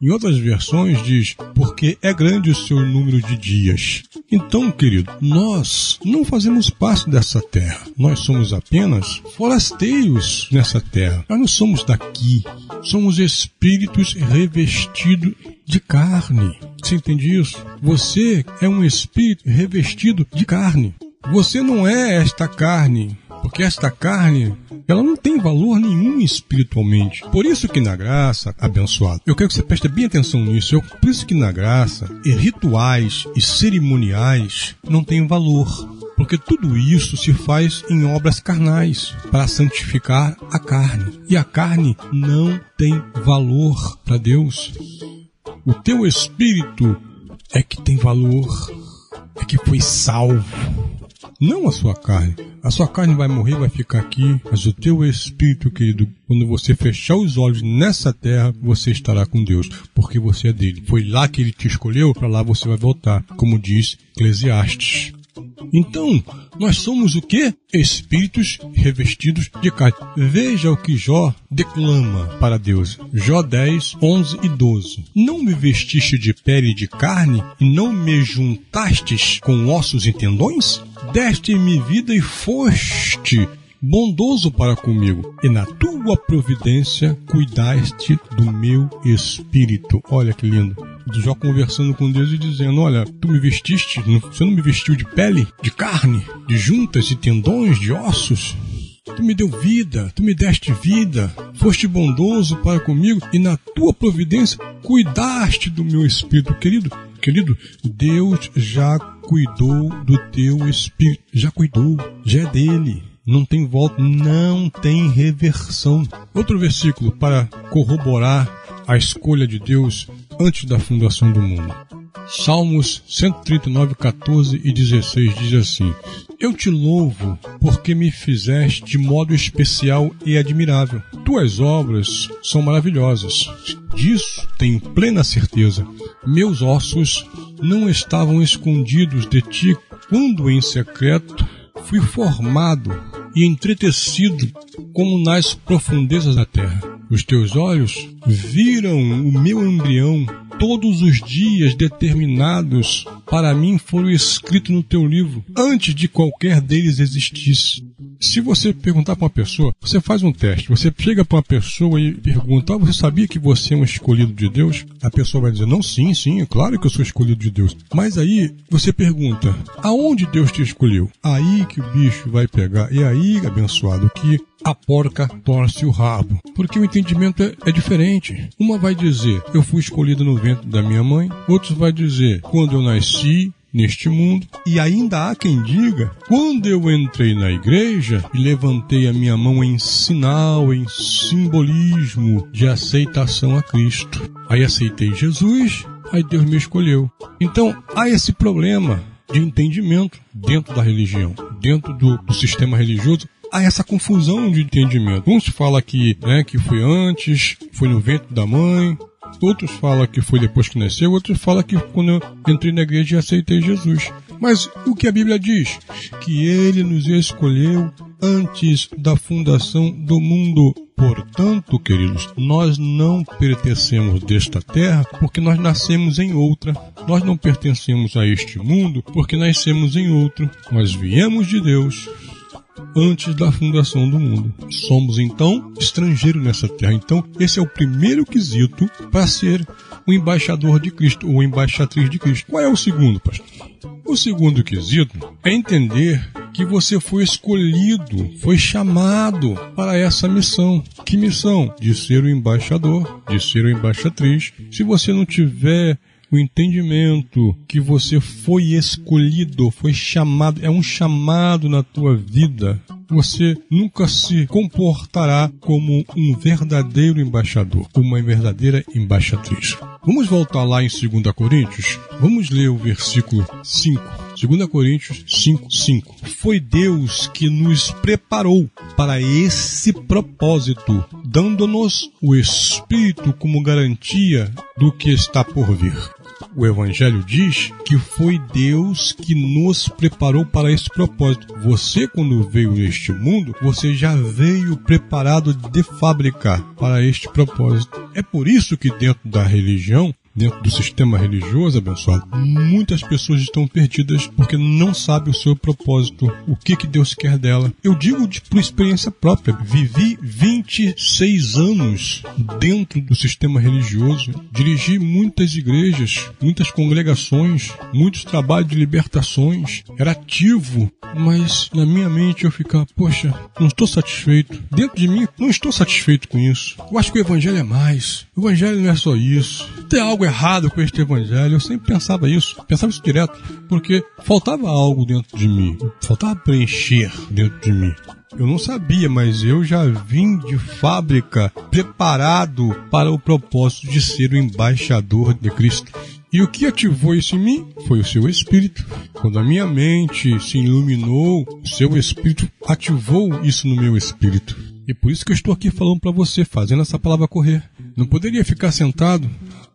Speaker 1: Em outras versões diz, porque é grande o seu número de dias. Então, querido, nós não fazemos parte dessa terra. Nós somos apenas forasteiros nessa terra. Nós não somos daqui. Somos espíritos revestidos de carne. Você entende isso? Você é um espírito revestido de carne. Você não é esta carne porque esta carne, ela não tem valor nenhum espiritualmente. Por isso que na graça, abençoado, eu quero que você preste bem atenção nisso. Eu, por isso que na graça, e rituais e cerimoniais não têm valor. Porque tudo isso se faz em obras carnais para santificar a carne. E a carne não tem valor para Deus. O teu espírito é que tem valor, é que foi salvo não a sua carne. A sua carne vai morrer, vai ficar aqui, mas o teu espírito, querido, quando você fechar os olhos nessa terra, você estará com Deus, porque você é dele. Foi lá que ele te escolheu, para lá você vai voltar, como diz Eclesiastes. Então, nós somos o que? Espíritos revestidos de carne. Veja o que Jó declama para Deus. Jó 10, 11 e 12. Não me vestiste de pele e de carne e não me juntastes com ossos e tendões? Deste-me vida e foste bondoso para comigo, e na tua providência cuidaste do meu espírito. Olha que lindo. Jó conversando com Deus e dizendo: Olha, tu me vestiste, você não me vestiu de pele, de carne, de juntas e tendões, de ossos. Tu me deu vida, tu me deste vida, foste bondoso para comigo e na tua providência cuidaste do meu espírito, querido. Querido, Deus já cuidou do teu espírito, já cuidou, já é dele não tem volta, não tem reversão. Outro versículo para corroborar a escolha de Deus antes da fundação do mundo. Salmos 139, 14 e 16 diz assim: Eu te louvo porque me fizeste de modo especial e admirável. Tuas obras são maravilhosas. Disso tenho plena certeza. Meus ossos não estavam escondidos de ti quando em secreto fui formado e entretecido como nas profundezas da terra. Os teus olhos viram o meu embrião, todos os dias determinados para mim foram escritos no teu livro, antes de qualquer deles existisse. Se você perguntar para uma pessoa, você faz um teste, você chega para uma pessoa e pergunta: ah, Você sabia que você é um escolhido de Deus? A pessoa vai dizer: Não, sim, sim, é claro que eu sou escolhido de Deus. Mas aí você pergunta: Aonde Deus te escolheu? Aí que o bicho vai pegar. E aí, abençoado, que a porca torce o rabo. Porque o entendimento é, é, diferente. Uma vai dizer, eu fui escolhido no ventre da minha mãe. Outros vai dizer, quando eu nasci, neste mundo. E ainda há quem diga: quando eu entrei na igreja e levantei a minha mão em sinal, em simbolismo de aceitação a Cristo. Aí aceitei Jesus, aí Deus me escolheu. Então há esse problema de entendimento dentro da religião, dentro do, do sistema religioso, há essa confusão de entendimento. Uns falam que, né, que foi antes, foi no ventre da mãe, Outros falam que foi depois que nasceu, outros falam que quando eu entrei na igreja e aceitei Jesus. Mas o que a Bíblia diz? Que ele nos escolheu antes da fundação do mundo. Portanto, queridos, nós não pertencemos desta terra porque nós nascemos em outra. Nós não pertencemos a este mundo porque nascemos em outro. Nós viemos de Deus antes da fundação do mundo. Somos então estrangeiros nessa terra. Então, esse é o primeiro quesito para ser o embaixador de Cristo ou embaixatriz de Cristo. Qual é o segundo, pastor? O segundo quesito é entender que você foi escolhido, foi chamado para essa missão. Que missão? De ser o embaixador, de ser o embaixatriz. Se você não tiver o entendimento que você foi escolhido, foi chamado, é um chamado na tua vida. Você nunca se comportará como um verdadeiro embaixador, uma verdadeira embaixatriz. Vamos voltar lá em 2 Coríntios? Vamos ler o versículo 5. 2 Coríntios 5, 5. Foi Deus que nos preparou para esse propósito, dando-nos o Espírito como garantia do que está por vir. O Evangelho diz que foi Deus que nos preparou para esse propósito. Você, quando veio neste mundo, você já veio preparado de fábrica para este propósito. É por isso que dentro da religião dentro do sistema religioso, abençoado, muitas pessoas estão perdidas porque não sabem o seu propósito, o que, que Deus quer dela. Eu digo de, por experiência própria, vivi 26 anos dentro do sistema religioso, dirigi muitas igrejas, muitas congregações, muitos trabalhos de libertações, era ativo, mas na minha mente eu ficava, poxa, não estou satisfeito. Dentro de mim, não estou satisfeito com isso. Eu acho que o evangelho é mais. O evangelho não é só isso. Tem algo errado com este evangelho. Eu sempre pensava isso, pensava isso direto, porque faltava algo dentro de mim, faltava preencher dentro de mim. Eu não sabia, mas eu já vim de fábrica preparado para o propósito de ser o embaixador de Cristo. E o que ativou isso em mim foi o seu espírito. Quando a minha mente se iluminou, o seu espírito ativou isso no meu espírito. E por isso que eu estou aqui falando para você, fazendo essa palavra correr. Não poderia ficar sentado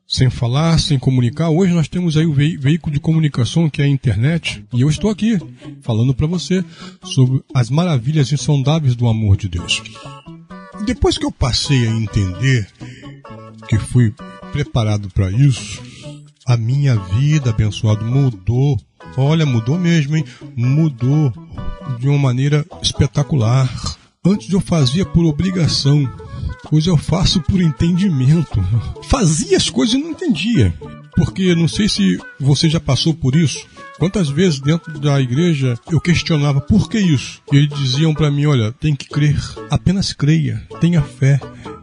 Speaker 1: sem falar, sem comunicar. Hoje nós temos aí o veículo de comunicação que é a internet e eu estou aqui falando para você sobre as maravilhas insondáveis do amor de Deus. Depois que eu passei a entender que fui preparado para isso, a minha vida, abençoado, mudou. Olha, mudou mesmo, hein? Mudou de uma maneira espetacular. Antes eu fazia por obrigação, Hoje eu faço por entendimento. Fazia as coisas e não entendia. Porque não sei se você já passou por isso. Quantas vezes dentro da igreja eu questionava por que isso? E eles diziam para mim: olha, tem que crer, apenas creia, tenha fé.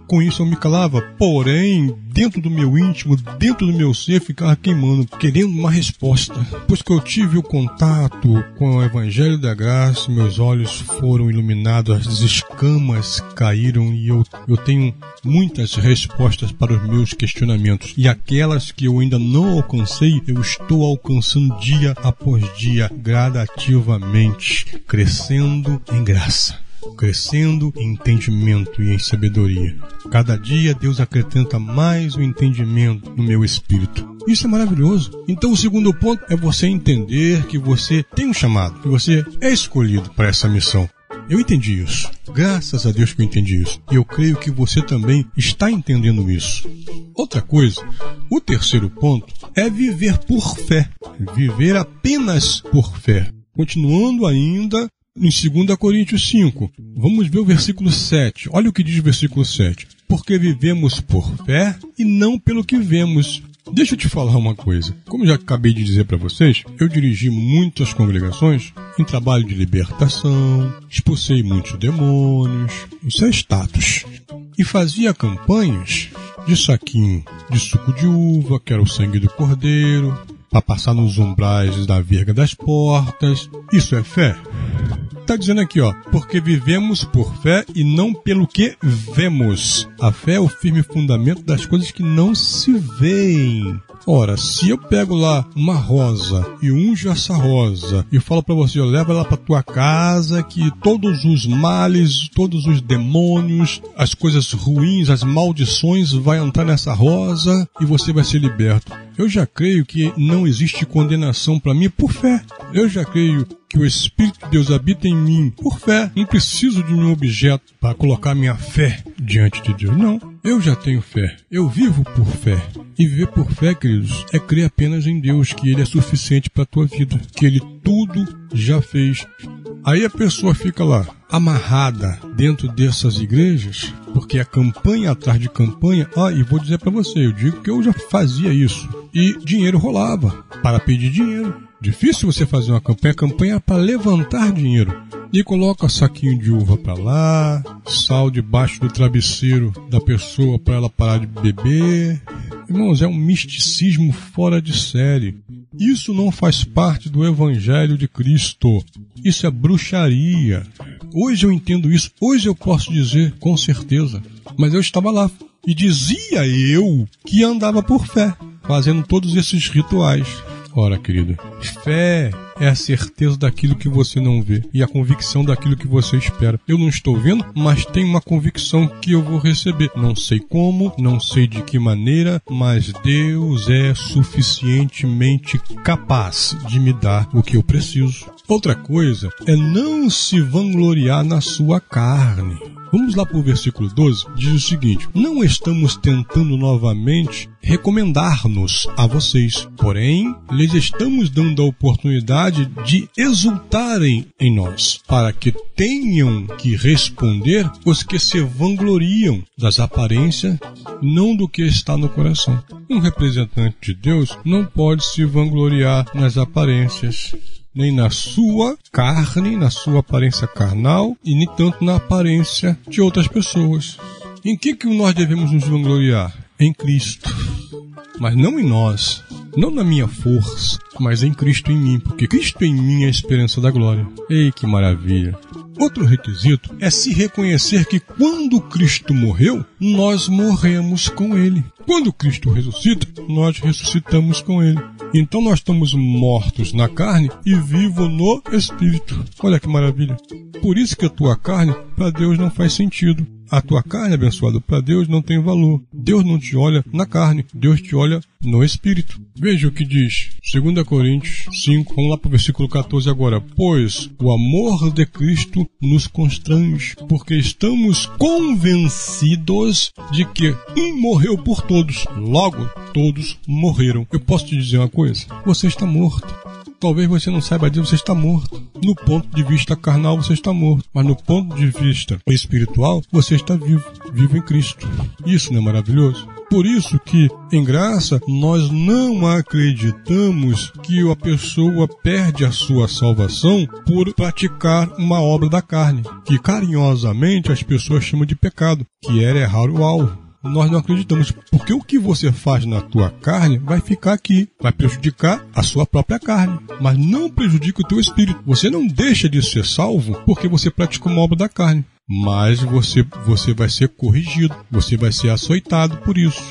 Speaker 1: Com isso eu me calava, porém, dentro do meu íntimo, dentro do meu ser, ficava queimando, querendo uma resposta. Pois que eu tive o contato com o Evangelho da Graça, meus olhos foram iluminados, as escamas caíram e eu, eu tenho muitas respostas para os meus questionamentos. E aquelas que eu ainda não alcancei, eu estou alcançando dia após dia, gradativamente, crescendo em graça crescendo em entendimento e em sabedoria. Cada dia Deus acrescenta mais o entendimento no meu espírito. Isso é maravilhoso. Então o segundo ponto é você entender que você tem um chamado, que você é escolhido para essa missão. Eu entendi isso. Graças a Deus que eu entendi isso. E eu creio que você também está entendendo isso. Outra coisa, o terceiro ponto é viver por fé. Viver apenas por fé. Continuando ainda em 2 Coríntios 5. Vamos ver o versículo 7. Olha o que diz o versículo 7. Porque vivemos por fé e não pelo que vemos. Deixa eu te falar uma coisa. Como já acabei de dizer para vocês, eu dirigi muitas congregações em trabalho de libertação, expulsei muitos demônios, isso é status. E fazia campanhas de saquinho de suco de uva, que era o sangue do cordeiro, para passar nos umbrais da verga das portas. Isso é fé? Está dizendo aqui, ó, porque vivemos por fé e não pelo que vemos. A fé é o firme fundamento das coisas que não se veem. Ora, se eu pego lá uma rosa e unjo essa rosa e falo para você, leva ela para tua casa que todos os males, todos os demônios, as coisas ruins, as maldições vai entrar nessa rosa e você vai ser liberto. Eu já creio que não existe condenação para mim por fé. Eu já creio que o Espírito de Deus habita em mim por fé. Não preciso de nenhum objeto para colocar minha fé diante de Deus. Não, eu já tenho fé. Eu vivo por fé. E viver por fé, queridos, é crer apenas em Deus, que Ele é suficiente para a tua vida, que Ele tudo já fez. Aí a pessoa fica lá, amarrada dentro dessas igrejas, porque é campanha atrás de campanha. Ah, e vou dizer para você, eu digo que eu já fazia isso. E dinheiro rolava para pedir dinheiro. Difícil você fazer uma campanha, campanha é para levantar dinheiro. E coloca saquinho de uva para lá, sal debaixo do travesseiro da pessoa para ela parar de beber. Irmãos, é um misticismo fora de série. Isso não faz parte do Evangelho de Cristo. Isso é bruxaria. Hoje eu entendo isso, hoje eu posso dizer com certeza. Mas eu estava lá e dizia eu que andava por fé, fazendo todos esses rituais. Ora, querido, fé é a certeza daquilo que você não vê e a convicção daquilo que você espera. Eu não estou vendo, mas tenho uma convicção que eu vou receber. Não sei como, não sei de que maneira, mas Deus é suficientemente capaz de me dar o que eu preciso. Outra coisa é não se vangloriar na sua carne. Vamos lá para o versículo 12, diz o seguinte: Não estamos tentando novamente recomendar-nos a vocês, porém, lhes estamos dando a oportunidade de exultarem em nós, para que tenham que responder os que se vangloriam das aparências, não do que está no coração. Um representante de Deus não pode se vangloriar nas aparências nem na sua carne, na sua aparência carnal, e nem tanto na aparência de outras pessoas. Em que, que nós devemos nos vangloriar? Em Cristo. Mas não em nós, não na minha força, mas em Cristo em mim, porque Cristo em mim é a esperança da glória. Ei, que maravilha! Outro requisito é se reconhecer que quando Cristo morreu, nós morremos com Ele. Quando Cristo ressuscita, nós ressuscitamos com Ele. Então nós estamos mortos na carne e vivos no Espírito. Olha que maravilha. Por isso que a tua carne, para Deus, não faz sentido. A tua carne, abençoada, para Deus não tem valor. Deus não te olha na carne, Deus te olha no Espírito. Veja o que diz 2 Coríntios 5, vamos lá para o versículo 14 agora. Pois o amor de Cristo nos constrange, porque estamos convencidos de que um morreu por todos, logo todos morreram. Eu posso te dizer uma coisa? Você está morto. Talvez você não saiba disso, você está morto. No ponto de vista carnal, você está morto. Mas no ponto de vista espiritual, você está vivo. Vivo em Cristo. Isso não é maravilhoso? Por isso que, em graça, nós não acreditamos que a pessoa perde a sua salvação por praticar uma obra da carne, que carinhosamente as pessoas chamam de pecado, que era errar o alvo nós não acreditamos, porque o que você faz na tua carne vai ficar aqui, vai prejudicar a sua própria carne, mas não prejudica o teu espírito. Você não deixa de ser salvo porque você pratica uma obra da carne, mas você, você vai ser corrigido, você vai ser açoitado por isso.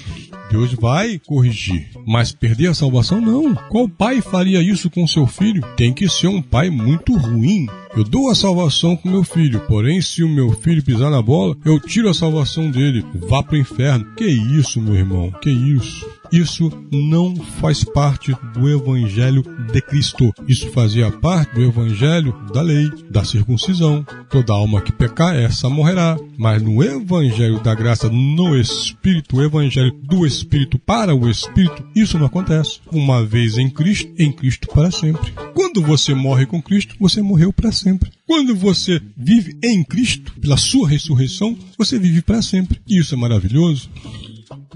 Speaker 1: Deus vai corrigir. Mas perder a salvação, não. Qual pai faria isso com seu filho? Tem que ser um pai muito ruim. Eu dou a salvação com meu filho, porém, se o meu filho pisar na bola, eu tiro a salvação dele. Vá para o inferno. Que isso, meu irmão? Que isso? Isso não faz parte do Evangelho de Cristo. Isso fazia parte do Evangelho da lei, da circuncisão. Toda alma que pecar, essa morrerá. Mas no Evangelho da graça, no Espírito, o Evangelho do Espírito para o Espírito, isso não acontece. Uma vez em Cristo, em Cristo para sempre. Quando você morre com Cristo, você morreu para sempre. Quando você vive em Cristo, pela sua ressurreição, você vive para sempre. E isso é maravilhoso.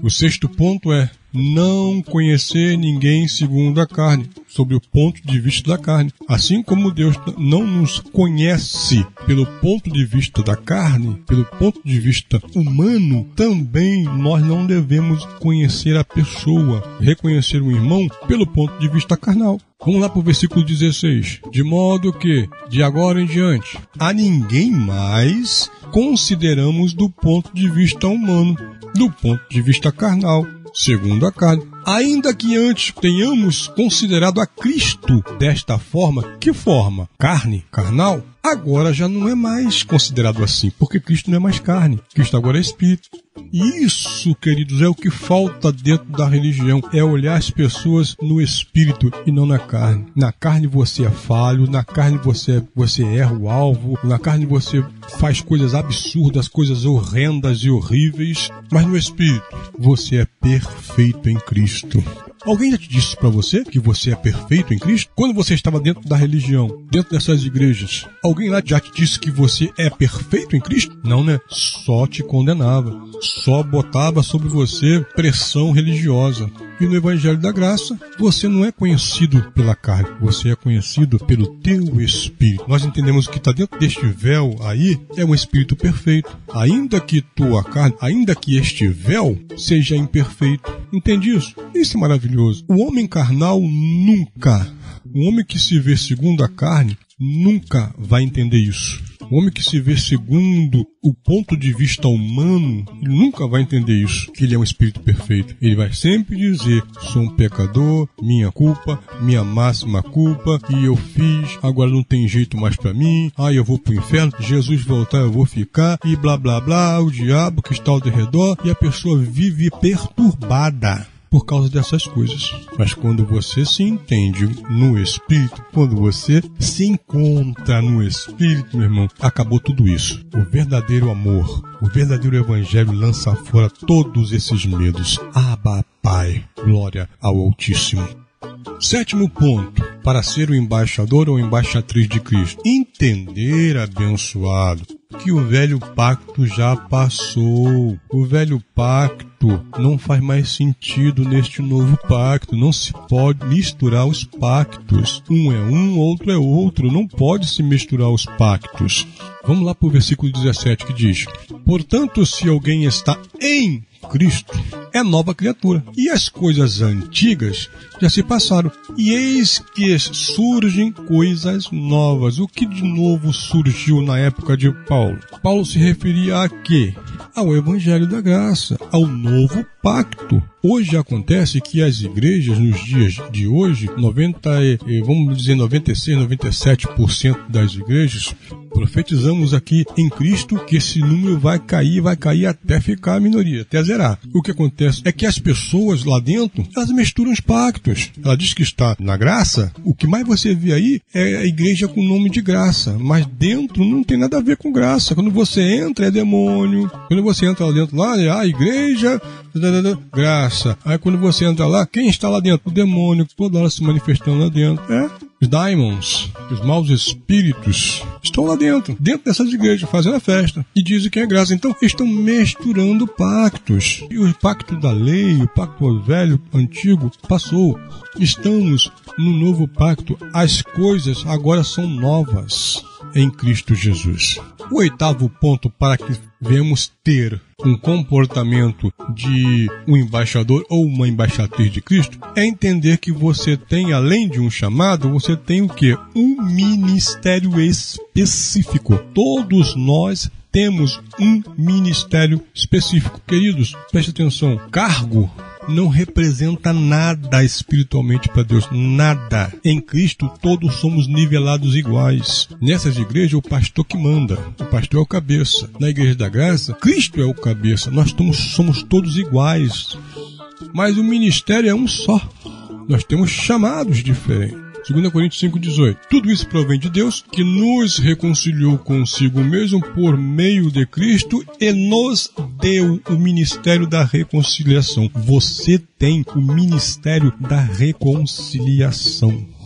Speaker 1: O sexto ponto é não conhecer ninguém segundo a carne, sobre o ponto de vista da carne. Assim como Deus não nos conhece pelo ponto de vista da carne, pelo ponto de vista humano, também nós não devemos conhecer a pessoa, reconhecer o irmão pelo ponto de vista carnal. Vamos lá para o versículo 16. De modo que, de agora em diante, a ninguém mais consideramos do ponto de vista humano, do ponto de vista carnal segundo a carne. Ainda que antes tenhamos considerado a Cristo desta forma, que forma? Carne, carnal? Agora já não é mais considerado assim, porque Cristo não é mais carne, Cristo agora é espírito. Isso, queridos, é o que falta dentro da religião, é olhar as pessoas no espírito e não na carne. Na carne você é falho, na carne você, você erra o alvo, na carne você faz coisas absurdas, coisas horrendas e horríveis, mas no espírito você é perfeito em Cristo. Alguém já te disse para você que você é perfeito em Cristo? Quando você estava dentro da religião, dentro dessas igrejas, alguém lá já te disse que você é perfeito em Cristo? Não, né? Só te condenava, só botava sobre você pressão religiosa. E no Evangelho da Graça, você não é conhecido pela carne, você é conhecido pelo teu espírito. Nós entendemos que está dentro deste véu aí é um espírito perfeito. Ainda que tua carne, ainda que este véu seja imperfeito. Entende isso? Isso é maravilhoso. O homem carnal nunca, o homem que se vê segundo a carne, nunca vai entender isso. O homem que se vê segundo o ponto de vista humano, ele nunca vai entender isso, que ele é um espírito perfeito. Ele vai sempre dizer: sou um pecador, minha culpa, minha máxima culpa, e eu fiz, agora não tem jeito mais para mim, aí eu vou pro inferno, Jesus voltar eu vou ficar, e blá blá blá, o diabo que está ao redor, e a pessoa vive perturbada por causa dessas coisas. Mas quando você se entende no Espírito, quando você se encontra no Espírito, meu irmão, acabou tudo isso. O verdadeiro amor, o verdadeiro Evangelho lança fora todos esses medos. Abba, Pai, glória ao Altíssimo. Sétimo ponto, para ser o embaixador ou embaixatriz de Cristo. Entender, abençoado, que o velho pacto já passou. O velho pacto não faz mais sentido neste novo pacto. Não se pode misturar os pactos. Um é um, outro é outro. Não pode se misturar os pactos. Vamos lá para o versículo 17 que diz: Portanto, se alguém está em Cristo, é nova criatura. E as coisas antigas já se passaram. E eis que surgem coisas novas. O que de novo surgiu na época de Paulo? Paulo se referia a quê? Ao Evangelho da Graça, ao novo pacto. Hoje acontece que as igrejas, nos dias de hoje, 90, vamos dizer 96, 97% das igrejas, profetizamos aqui em Cristo que esse número vai cair, vai cair até ficar a minoria, até zerar. O que acontece é que as pessoas lá dentro, elas misturam os pactos. Ela diz que está na graça, o que mais você vê aí é a igreja com nome de graça, mas dentro não tem nada a ver com graça. Quando você entra é demônio, quando você entra lá dentro lá, é a igreja graça. Aí quando você entra lá, quem está lá dentro? O demônio, toda hora se manifestando lá dentro. É, os demons, os maus espíritos, estão lá dentro, dentro dessas igrejas, fazendo a festa. E dizem que é graça. Então, estão misturando pactos. E o pacto da lei, o pacto velho, antigo, passou. Estamos no novo pacto. As coisas agora são novas em Cristo Jesus. O oitavo ponto para que venhamos ter um comportamento de um embaixador ou uma embaixatriz de Cristo é entender que você tem, além de um chamado, você tem o que? Um ministério específico. Todos nós temos um ministério específico. Queridos, preste atenção. Cargo não representa nada espiritualmente para Deus, nada. Em Cristo todos somos nivelados iguais. Nessas igrejas o pastor que manda, o pastor é o cabeça. Na igreja da graça, Cristo é o cabeça. Nós somos, somos todos iguais. Mas o ministério é um só. Nós temos chamados diferentes. 2 Coríntios 5,18. Tudo isso provém de Deus, que nos reconciliou consigo mesmo por meio de Cristo e nos deu o ministério da reconciliação. Você tem o ministério da reconciliação.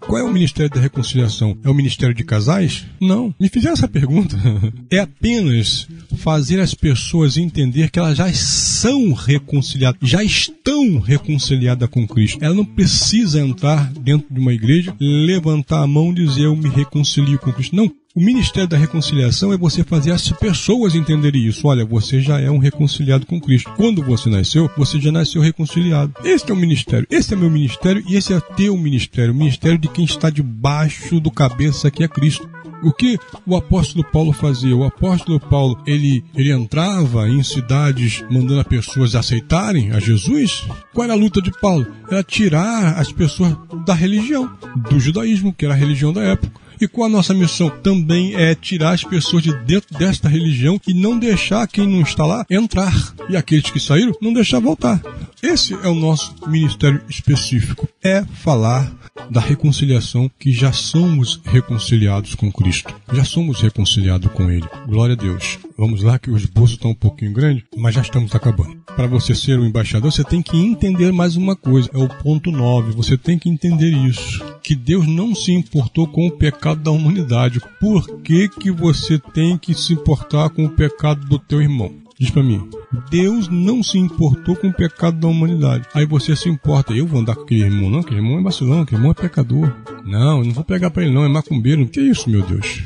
Speaker 1: Qual é o Ministério da Reconciliação? É o Ministério de Casais? Não. Me fizeram essa pergunta. É apenas fazer as pessoas entender que elas já são reconciliadas, já estão reconciliadas com Cristo. Ela não precisa entrar dentro de uma igreja, levantar a mão e dizer eu me reconcilio com Cristo. Não. O ministério da reconciliação é você fazer as pessoas entenderem isso. Olha, você já é um reconciliado com Cristo. Quando você nasceu, você já nasceu reconciliado. Esse é o ministério. Esse é meu ministério e esse é teu ministério. O ministério de quem está debaixo do cabeça que é Cristo. O que o apóstolo Paulo fazia? O apóstolo Paulo, ele, ele entrava em cidades mandando as pessoas aceitarem a Jesus? Qual era a luta de Paulo? Era tirar as pessoas da religião, do judaísmo, que era a religião da época. E qual a nossa missão? Também é tirar as pessoas de dentro desta religião e não deixar quem não está lá entrar. E aqueles que saíram, não deixar voltar. Esse é o nosso ministério específico. É falar da reconciliação que já somos reconciliados com Cristo. Já somos reconciliados com Ele. Glória a Deus. Vamos lá que o esboço está um pouquinho grande, mas já estamos acabando. Para você ser um embaixador, você tem que entender mais uma coisa. É o ponto 9. Você tem que entender isso. Que Deus não se importou com o pecado da humanidade. Por que, que você tem que se importar com o pecado do teu irmão? Diz para mim, Deus não se importou com o pecado da humanidade. Aí você se importa, eu vou andar com aquele irmão, não, aquele irmão é vacilão, aquele irmão é pecador. Não, eu não vou pegar para ele não, é macumbeiro. Que isso, meu Deus?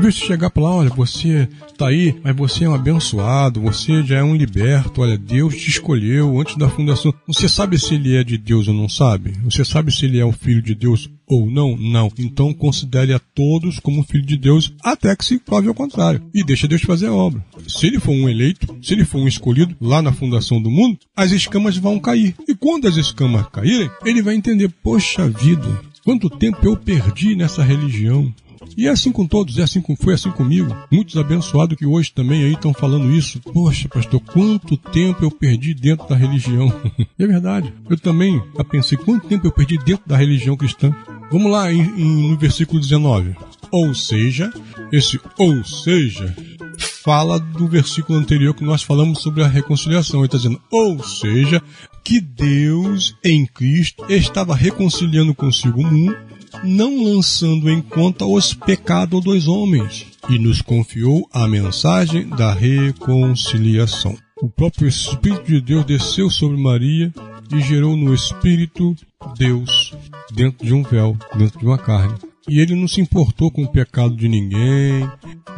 Speaker 1: De chegar para lá, olha, você tá aí, mas você é um abençoado, você já é um liberto, olha, Deus te escolheu antes da fundação. Você sabe se ele é de Deus ou não sabe? Você sabe se ele é o filho de Deus ou não? Não. Então considere a todos como filho de Deus até que se prove ao contrário. E deixa Deus fazer a obra. Se ele for um eleito, se ele for um escolhido lá na fundação do mundo, as escamas vão cair. E quando as escamas caírem, ele vai entender, poxa vida, quanto tempo eu perdi nessa religião. E é assim com todos, é assim com foi assim comigo. Muitos abençoados que hoje também aí estão falando isso. Poxa, pastor, quanto tempo eu perdi dentro da religião. é verdade. Eu também pensei quanto tempo eu perdi dentro da religião cristã. Vamos lá em, em, no versículo 19. Ou seja, esse ou seja fala do versículo anterior que nós falamos sobre a reconciliação. Ele está dizendo, ou seja, que Deus em Cristo estava reconciliando consigo o mundo não lançando em conta os pecados dos homens, e nos confiou a mensagem da reconciliação. O próprio Espírito de Deus desceu sobre Maria e gerou no Espírito Deus dentro de um véu, dentro de uma carne. E ele não se importou com o pecado de ninguém,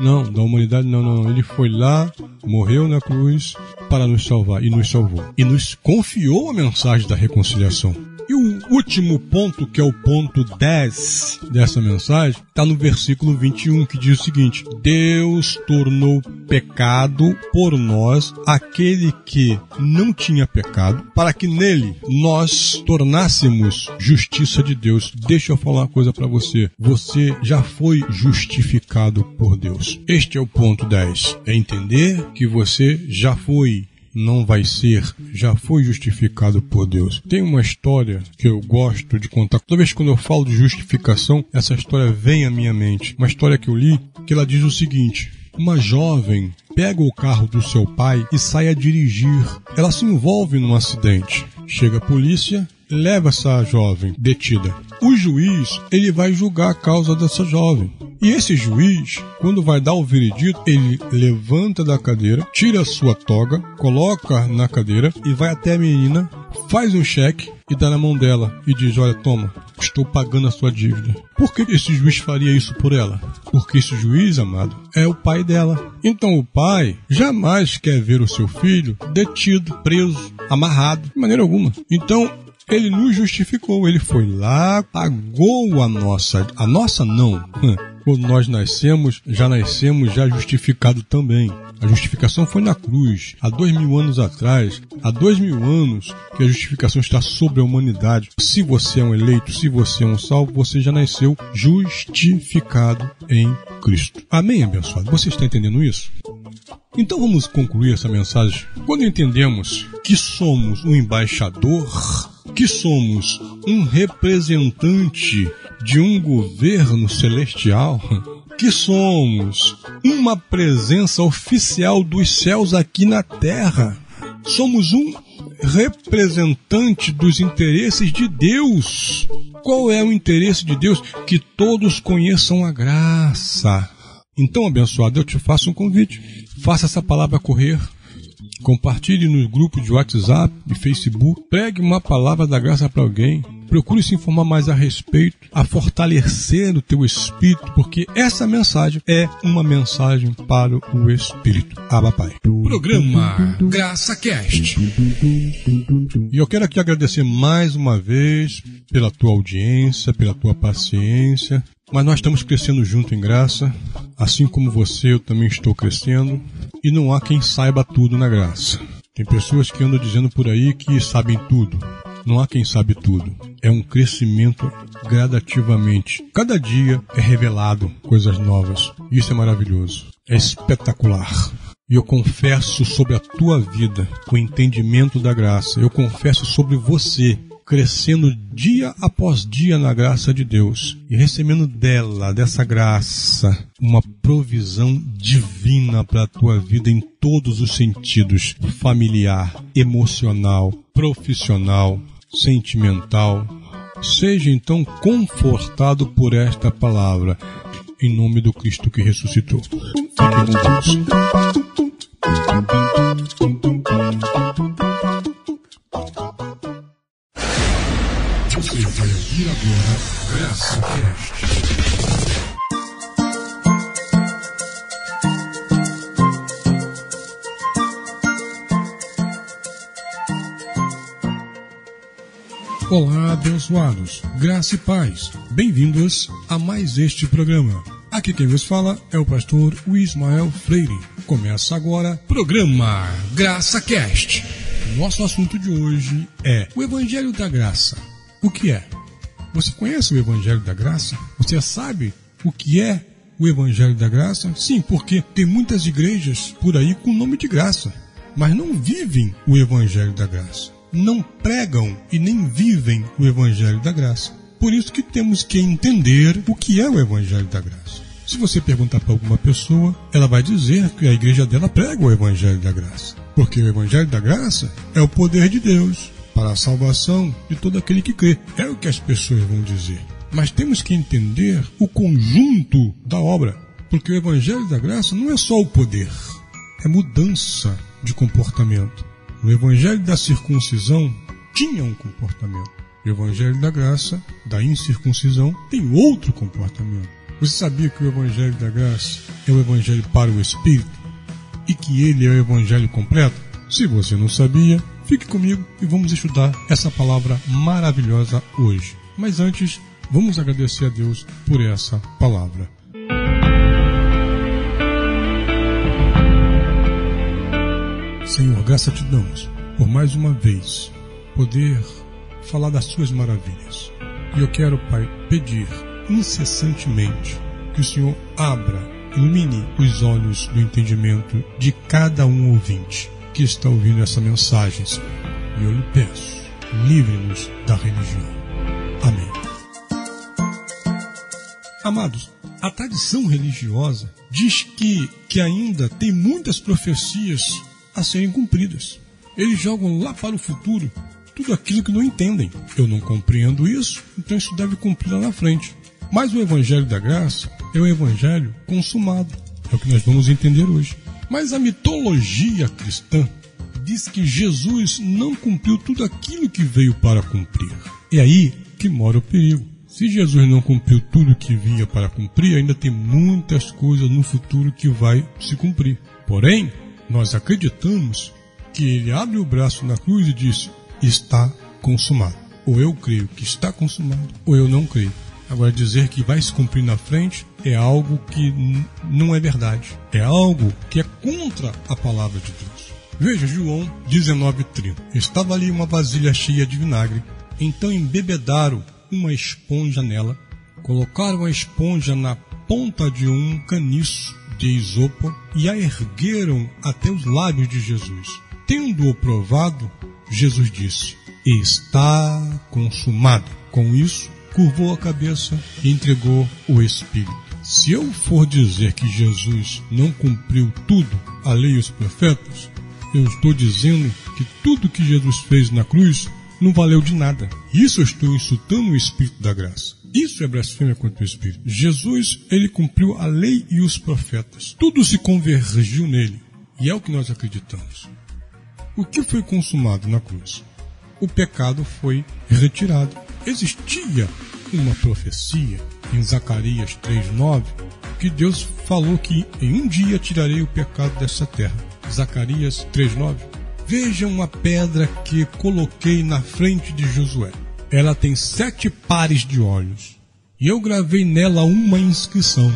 Speaker 1: não, da humanidade não, não. Ele foi lá, morreu na cruz para nos salvar e nos salvou. E nos confiou a mensagem da reconciliação. E o último ponto, que é o ponto 10 dessa mensagem, está no versículo 21, que diz o seguinte: Deus tornou pecado por nós aquele que não tinha pecado, para que nele nós tornássemos justiça de Deus. Deixa eu falar uma coisa para você. Você já foi justificado por Deus. Este é o ponto 10. É entender que você já foi não vai ser, já foi justificado por Deus. Tem uma história que eu gosto de contar. Toda vez que eu falo de justificação, essa história vem à minha mente. Uma história que eu li que ela diz o seguinte: uma jovem pega o carro do seu pai e sai a dirigir. Ela se envolve num acidente. Chega a polícia, leva essa jovem detida. O juiz, ele vai julgar a causa dessa jovem. E esse juiz, quando vai dar o veredito, ele levanta da cadeira, tira a sua toga, coloca na cadeira e vai até a menina, faz um cheque e dá na mão dela e diz: Olha, toma, estou pagando a sua dívida. Por que esse juiz faria isso por ela? Porque esse juiz, amado, é o pai dela. Então o pai jamais quer ver o seu filho detido, preso, amarrado, de maneira alguma. Então ele nos justificou, ele foi lá, pagou a nossa, a nossa não. Quando nós nascemos, já nascemos já justificado também. A justificação foi na cruz, há dois mil anos atrás. Há dois mil anos que a justificação está sobre a humanidade. Se você é um eleito, se você é um salvo, você já nasceu justificado em Cristo. Amém, abençoado? Você está entendendo isso? Então vamos concluir essa mensagem. Quando entendemos que somos um embaixador, que somos um representante de um governo celestial, que somos uma presença oficial dos céus aqui na terra. Somos um representante dos interesses de Deus. Qual é o interesse de Deus? Que todos conheçam a graça. Então, abençoado, eu te faço um convite. Faça essa palavra correr Compartilhe nos grupos de WhatsApp e Facebook. Pregue uma palavra da graça para alguém. Procure se informar mais a respeito, a fortalecer o teu espírito, porque essa mensagem é uma mensagem para o espírito. Aba Pai.
Speaker 2: Programa Graça Cast.
Speaker 1: E eu quero aqui agradecer mais uma vez pela tua audiência, pela tua paciência, mas nós estamos crescendo junto em graça, assim como você, eu também estou crescendo, e não há quem saiba tudo na graça. Tem pessoas que andam dizendo por aí que sabem tudo. Não há quem sabe tudo. É um crescimento gradativamente. Cada dia é revelado coisas novas. Isso é maravilhoso. É espetacular. E eu confesso sobre a tua vida o entendimento da graça. Eu confesso sobre você crescendo dia após dia na graça de Deus e recebendo dela, dessa graça, uma provisão divina para a tua vida em todos os sentidos familiar, emocional, profissional, sentimental. Seja então confortado por esta palavra, em nome do Cristo que ressuscitou. Fique com Deus.
Speaker 2: partir agora Verso Cast.
Speaker 1: Olá, abençoados, graça e paz. Bem-vindos a mais este programa. Aqui quem vos fala é o pastor Ismael Freire. Começa agora programa Graça Cast. Nosso assunto de hoje é o Evangelho da Graça. O que é? Você conhece o Evangelho da Graça? Você sabe o que é o Evangelho da Graça? Sim, porque tem muitas igrejas por aí com nome de graça, mas não vivem o Evangelho da Graça. Não pregam e nem vivem o Evangelho da Graça. Por isso que temos que entender o que é o Evangelho da Graça. Se você perguntar para alguma pessoa, ela vai dizer que a igreja dela prega o Evangelho da Graça. Porque o Evangelho da Graça é o poder de Deus para a salvação de todo aquele que crê. É o que as pessoas vão dizer. Mas temos que entender o conjunto da obra. Porque o Evangelho da Graça não é só o poder, é mudança de comportamento. O Evangelho da circuncisão tinha um comportamento. O Evangelho da graça, da incircuncisão, tem outro comportamento. Você sabia que o Evangelho da graça é o Evangelho para o Espírito? E que ele é o Evangelho completo? Se você não sabia, fique comigo e vamos estudar essa palavra maravilhosa hoje. Mas antes, vamos agradecer a Deus por essa palavra. Senhor, graça te damos por mais uma vez poder falar das suas maravilhas. E eu quero, Pai, pedir incessantemente que o Senhor abra, ilumine os olhos do entendimento de cada um ouvinte que está ouvindo essa mensagem. E eu lhe peço, livre-nos da religião. Amém. Amados, a tradição religiosa diz que, que ainda tem muitas profecias a serem cumpridas. Eles jogam lá para o futuro tudo aquilo que não entendem. Eu não compreendo isso, então isso deve cumprir lá na frente. Mas o Evangelho da Graça é o Evangelho consumado. É o que nós vamos entender hoje. Mas a mitologia cristã diz que Jesus não cumpriu tudo aquilo que veio para cumprir. É aí que mora o perigo. Se Jesus não cumpriu tudo que vinha para cumprir, ainda tem muitas coisas no futuro que vai se cumprir. Porém, nós acreditamos que ele abre o braço na cruz e diz: Está consumado. Ou eu creio que está consumado, ou eu não creio. Agora, dizer que vai se cumprir na frente é algo que não é verdade. É algo que é contra a palavra de Deus. Veja João 19,30. Estava ali uma vasilha cheia de vinagre. Então embebedaram uma esponja nela, colocaram a esponja na ponta de um caniço de isopo e a ergueram até os lábios de Jesus. Tendo-o provado, Jesus disse: Está consumado. Com isso, curvou a cabeça e entregou o Espírito. Se eu for dizer que Jesus não cumpriu tudo, a lei e os profetas, eu estou dizendo que tudo que Jesus fez na cruz não valeu de nada. Isso eu estou insultando o Espírito da graça. Isso é blasfêmia contra o Espírito. Jesus, ele cumpriu a lei e os profetas. Tudo se convergiu nele. E é o que nós acreditamos. O que foi consumado na cruz? O pecado foi retirado. Existia uma profecia em Zacarias 3:9 que Deus falou que em um dia tirarei o pecado dessa terra. Zacarias 3:9. Vejam a pedra que coloquei na frente de Josué. Ela tem sete pares de olhos. E eu gravei nela uma inscrição,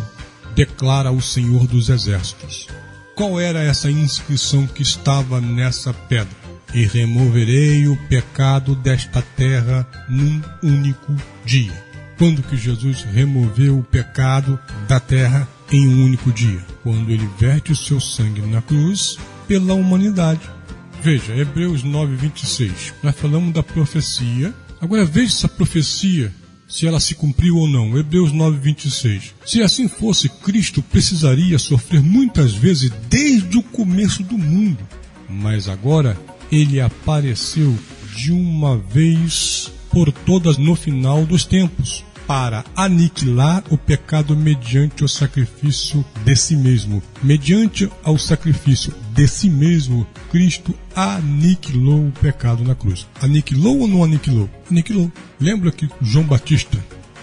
Speaker 1: declara o Senhor dos Exércitos. Qual era essa inscrição que estava nessa pedra? E removerei o pecado desta terra num único dia. Quando que Jesus removeu o pecado da terra em um único dia? Quando ele verte o seu sangue na cruz pela humanidade. Veja, Hebreus 9:26. Nós falamos da profecia Agora veja essa profecia, se ela se cumpriu ou não. Hebreus 9, 26. Se assim fosse, Cristo precisaria sofrer muitas vezes desde o começo do mundo. Mas agora ele apareceu de uma vez por todas no final dos tempos para aniquilar o pecado mediante o sacrifício de si mesmo. Mediante ao sacrifício de si mesmo, Cristo aniquilou o pecado na cruz. Aniquilou ou não aniquilou? Aniquilou. Lembra que João Batista,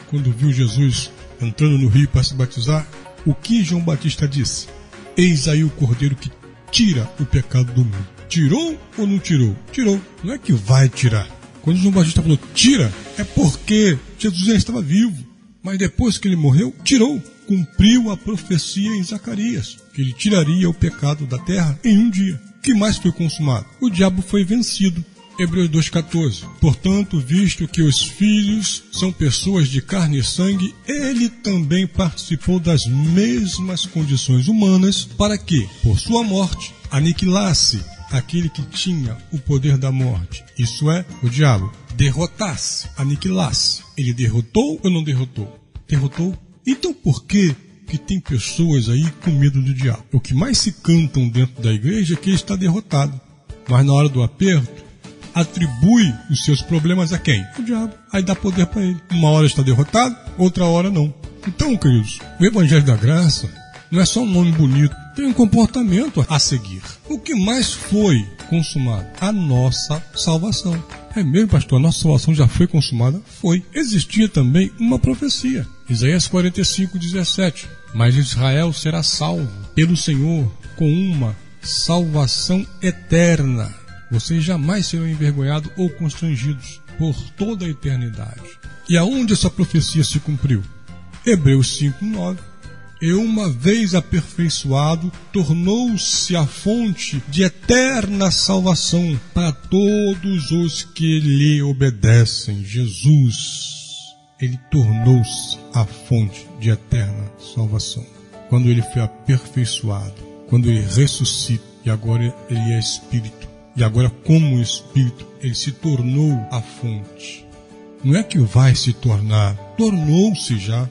Speaker 1: quando viu Jesus entrando no rio para se batizar, o que João Batista disse? Eis aí o cordeiro que tira o pecado do mundo. Tirou ou não tirou? Tirou. Não é que vai tirar. Quando João Batista falou tira, é porque Jesus já estava vivo. Mas depois que ele morreu, tirou. Cumpriu a profecia em Zacarias, que ele tiraria o pecado da terra em um dia. O que mais foi consumado? O diabo foi vencido. Hebreus 2,14. Portanto, visto que os filhos são pessoas de carne e sangue, ele também participou das mesmas condições humanas, para que, por sua morte, aniquilasse aquele que tinha o poder da morte, isso é, o diabo, derrotasse, aniquilasse. Ele derrotou ou não derrotou? Derrotou. Então por que que tem pessoas aí com medo do diabo? O que mais se cantam dentro da igreja é que ele está derrotado. Mas na hora do aperto, atribui os seus problemas a quem? O diabo. Aí dá poder para ele. Uma hora está derrotado, outra hora não. Então, queridos, o Evangelho da Graça não é só um nome bonito, tem um comportamento a seguir. O que mais foi consumado? A nossa salvação. É mesmo, pastor? A nossa salvação já foi consumada? Foi. Existia também uma profecia. Isaías 45, 17. Mas Israel será salvo pelo Senhor com uma salvação eterna. Vocês jamais serão envergonhados ou constrangidos por toda a eternidade. E aonde essa profecia se cumpriu? Hebreus 5, 9 e uma vez aperfeiçoado, tornou-se a fonte de eterna salvação para todos os que lhe obedecem. Jesus, ele tornou-se a fonte de eterna salvação. Quando ele foi aperfeiçoado, quando ele ressuscita, e agora ele é Espírito, e agora, como Espírito, ele se tornou a fonte. Não é que vai se tornar, tornou-se já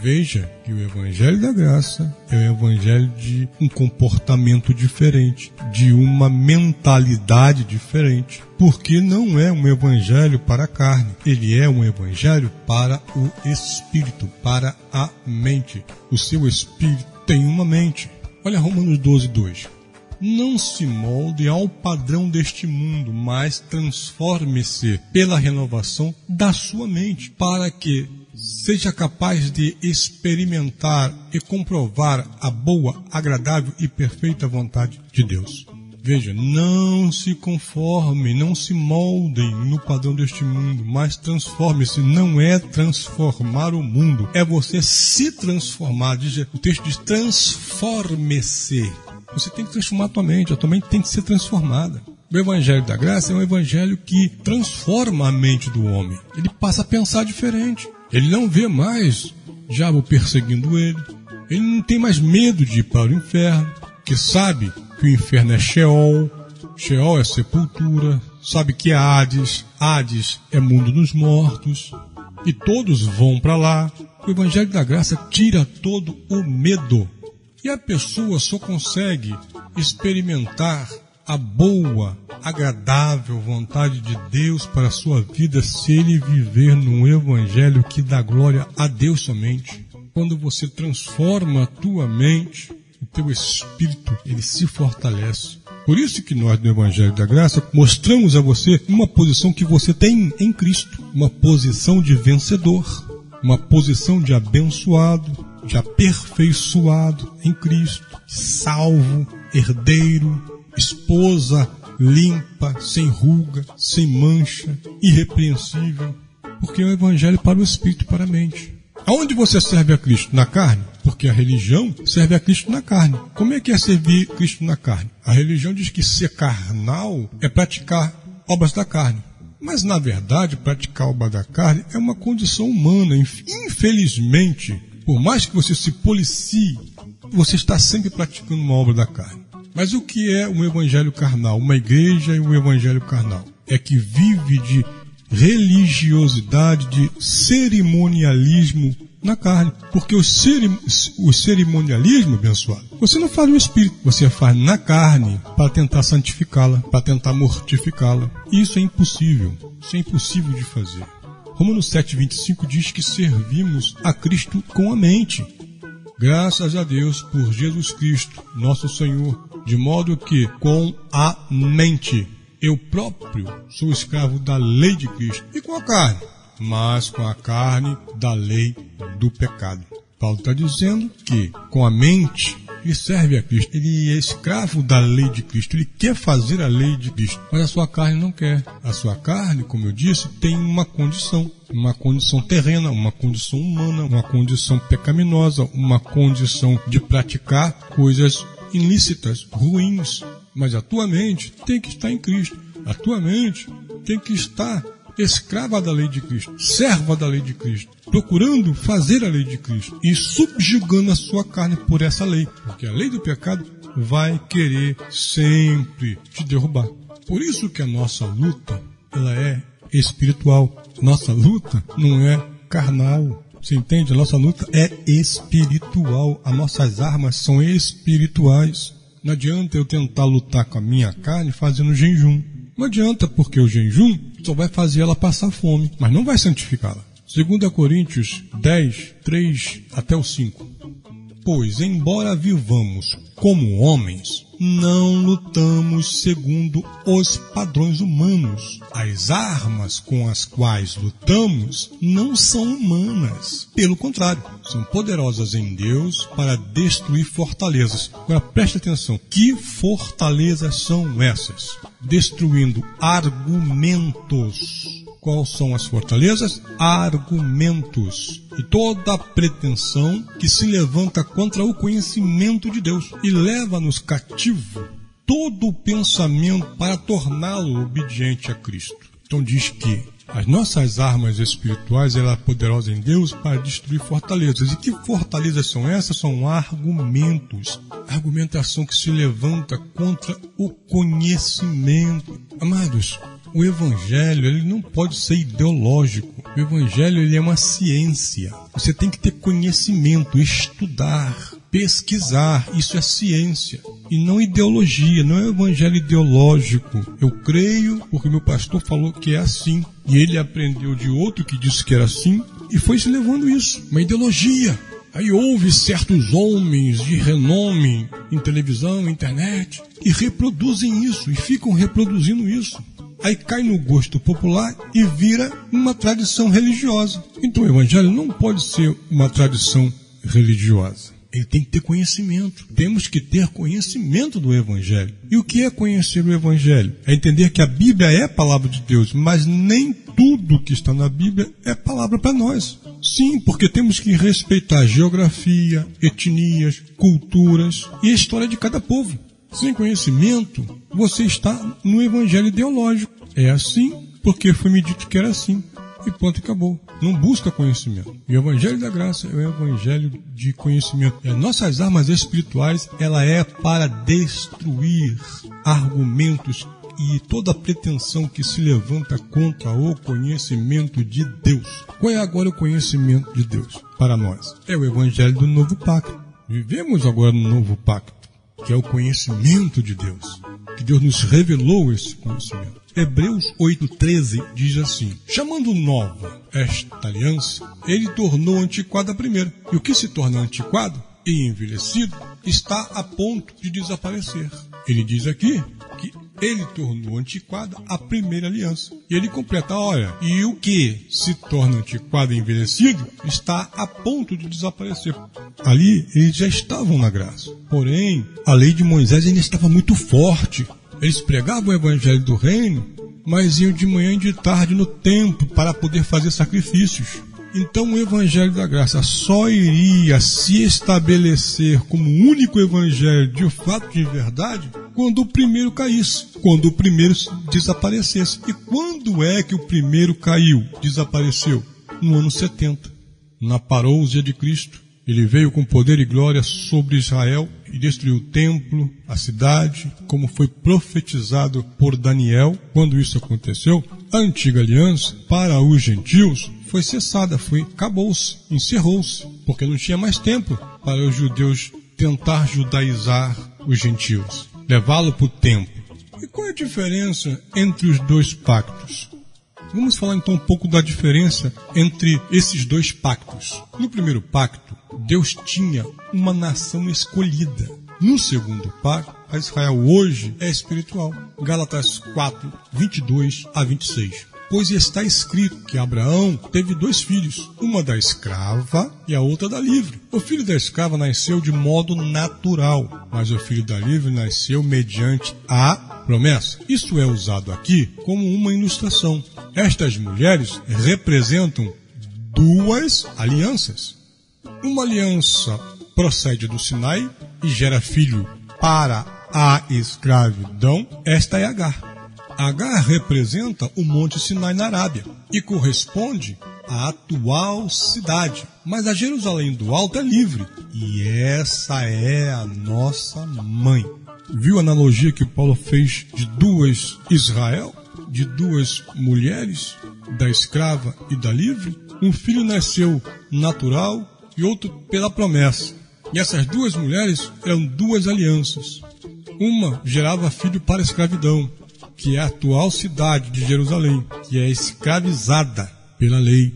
Speaker 1: Veja que o Evangelho da Graça é o Evangelho de um comportamento diferente, de uma mentalidade diferente, porque não é um Evangelho para a carne, ele é um Evangelho para o Espírito, para a mente. O seu Espírito tem uma mente. Olha Romanos 12, 2 não se molde ao padrão deste mundo, mas transforme-se pela renovação da sua mente, para que seja capaz de experimentar e comprovar a boa, agradável e perfeita vontade de Deus. Veja, não se conforme, não se moldem no padrão deste mundo, mas transforme-se. Não é transformar o mundo, é você se transformar. O texto diz: transforme-se. Você tem que transformar a tua mente, a tua mente tem que ser transformada. O Evangelho da Graça é um evangelho que transforma a mente do homem. Ele passa a pensar diferente. Ele não vê mais diabo perseguindo ele. Ele não tem mais medo de ir para o inferno, que sabe que o inferno é Sheol, Sheol é sepultura, sabe que é Hades, Hades é mundo dos mortos, e todos vão para lá. O Evangelho da Graça tira todo o medo. E a pessoa só consegue experimentar a boa, agradável vontade de Deus para a sua vida se ele viver num evangelho que dá glória a Deus somente. Quando você transforma a tua mente, o teu espírito, ele se fortalece. Por isso que nós do Evangelho da Graça mostramos a você uma posição que você tem em Cristo, uma posição de vencedor, uma posição de abençoado, de aperfeiçoado em Cristo, salvo, herdeiro, esposa limpa, sem ruga, sem mancha, irrepreensível, porque é o evangelho para o espírito, para a mente. Aonde você serve a Cristo? Na carne? Porque a religião serve a Cristo na carne. Como é que é servir Cristo na carne? A religião diz que ser carnal é praticar obras da carne. Mas, na verdade, praticar obra da carne é uma condição humana. Infelizmente, por mais que você se policie, você está sempre praticando uma obra da carne. Mas o que é um evangelho carnal? Uma igreja e um evangelho carnal? É que vive de religiosidade, de cerimonialismo na carne. Porque o, cerim, o cerimonialismo, abençoado, você não faz no espírito, você faz na carne para tentar santificá-la, para tentar mortificá-la. Isso é impossível. Isso é impossível de fazer. Romanos 7,25 diz que servimos a Cristo com a mente. Graças a Deus por Jesus Cristo, nosso Senhor, de modo que com a mente eu próprio sou escravo da lei de Cristo e com a carne, mas com a carne da lei do pecado. Paulo está dizendo que com a mente ele serve a Cristo, ele é escravo da lei de Cristo, ele quer fazer a lei de Cristo, mas a sua carne não quer. A sua carne, como eu disse, tem uma condição, uma condição terrena, uma condição humana, uma condição pecaminosa, uma condição de praticar coisas ilícitas, ruins. Mas a tua mente tem que estar em Cristo. A tua mente tem que estar escrava da lei de Cristo, serva da lei de Cristo, procurando fazer a lei de Cristo e subjugando a sua carne por essa lei, porque a lei do pecado vai querer sempre te derrubar. Por isso que a nossa luta, ela é espiritual. Nossa luta não é carnal. Você entende? A nossa luta é espiritual. As nossas armas são espirituais. Não adianta eu tentar lutar com a minha carne fazendo jejum. Não adianta, porque o jejum só vai fazer ela passar fome, mas não vai santificá-la. 2 Coríntios 10, 3 até o 5. Pois, embora vivamos como homens, não lutamos segundo os padrões humanos. As armas com as quais lutamos não são humanas. Pelo contrário, são poderosas em Deus para destruir fortalezas. Agora preste atenção: que fortalezas são essas? Destruindo argumentos quais são as fortalezas? Argumentos. E toda pretensão que se levanta contra o conhecimento de Deus e leva-nos cativo todo o pensamento para torná-lo obediente a Cristo. Então diz que as nossas armas espirituais ela é poderosa em Deus para destruir fortalezas. E que fortalezas são essas? São argumentos. Argumentação que se levanta contra o conhecimento. Amados, o evangelho ele não pode ser ideológico. O evangelho ele é uma ciência. Você tem que ter conhecimento, estudar, pesquisar. Isso é ciência e não ideologia. Não é evangelho ideológico. Eu creio porque meu pastor falou que é assim e ele aprendeu de outro que disse que era assim e foi se levando isso. Uma ideologia. Aí houve certos homens de renome em televisão, internet, e reproduzem isso, e ficam reproduzindo isso aí cai no gosto popular e vira uma tradição religiosa. Então o evangelho não pode ser uma tradição religiosa. Ele tem que ter conhecimento. Temos que ter conhecimento do Evangelho. E o que é conhecer o Evangelho? É entender que a Bíblia é a palavra de Deus, mas nem tudo que está na Bíblia é palavra para nós. Sim, porque temos que respeitar geografia, etnias, culturas e a história de cada povo. Sem conhecimento, você está no evangelho ideológico. É assim porque foi me dito que era assim. E ponto, acabou. Não busca conhecimento. E o evangelho da graça é o evangelho de conhecimento. E as nossas armas espirituais, ela é para destruir argumentos e toda pretensão que se levanta contra o conhecimento de Deus. Qual é agora o conhecimento de Deus para nós? É o evangelho do novo pacto. Vivemos agora no novo pacto que é o conhecimento de Deus, que Deus nos revelou esse conhecimento. Hebreus 8,13 diz assim: Chamando nova esta aliança, ele tornou antiquada a primeira. E o que se torna antiquado e envelhecido está a ponto de desaparecer. Ele diz aqui que ele tornou antiquada a primeira aliança. E ele completa, olha, e o que se torna antiquado e envelhecido está a ponto de desaparecer. Ali eles já estavam na graça. Porém, a lei de Moisés ainda estava muito forte. Eles pregavam o evangelho do reino, mas iam de manhã e de tarde no templo para poder fazer sacrifícios. Então o Evangelho da Graça só iria se estabelecer como único Evangelho de fato de verdade quando o primeiro caísse, quando o primeiro desaparecesse. E quando é que o primeiro caiu, desapareceu? No ano 70, na parousia de Cristo. Ele veio com poder e glória sobre Israel e destruiu o templo, a cidade, como foi profetizado por Daniel. Quando isso aconteceu, a antiga aliança para os gentios foi cessada, foi acabou-se, encerrou-se, porque não tinha mais tempo para os judeus tentar judaizar os gentios, levá-lo para o templo. E qual é a diferença entre os dois pactos? Vamos falar então um pouco da diferença entre esses dois pactos. No primeiro pacto, Deus tinha uma nação escolhida. No segundo pacto, a Israel hoje é espiritual. Gálatas 4, 22 a 26. Pois está escrito que Abraão teve dois filhos, uma da escrava e a outra da livre. O filho da escrava nasceu de modo natural, mas o filho da livre nasceu mediante a promessa. Isso é usado aqui como uma ilustração. Estas mulheres representam duas alianças. Uma aliança procede do Sinai e gera filho para a escravidão. Esta é Agar. Agar representa o Monte Sinai na Arábia e corresponde à atual cidade. Mas a Jerusalém do Alto é livre e essa é a nossa mãe. Viu a analogia que Paulo fez de duas Israel? De duas mulheres, da escrava e da livre? Um filho nasceu natural e outro pela promessa. E essas duas mulheres eram duas alianças. Uma gerava filho para a escravidão, que é a atual cidade de Jerusalém, que é escravizada pela lei.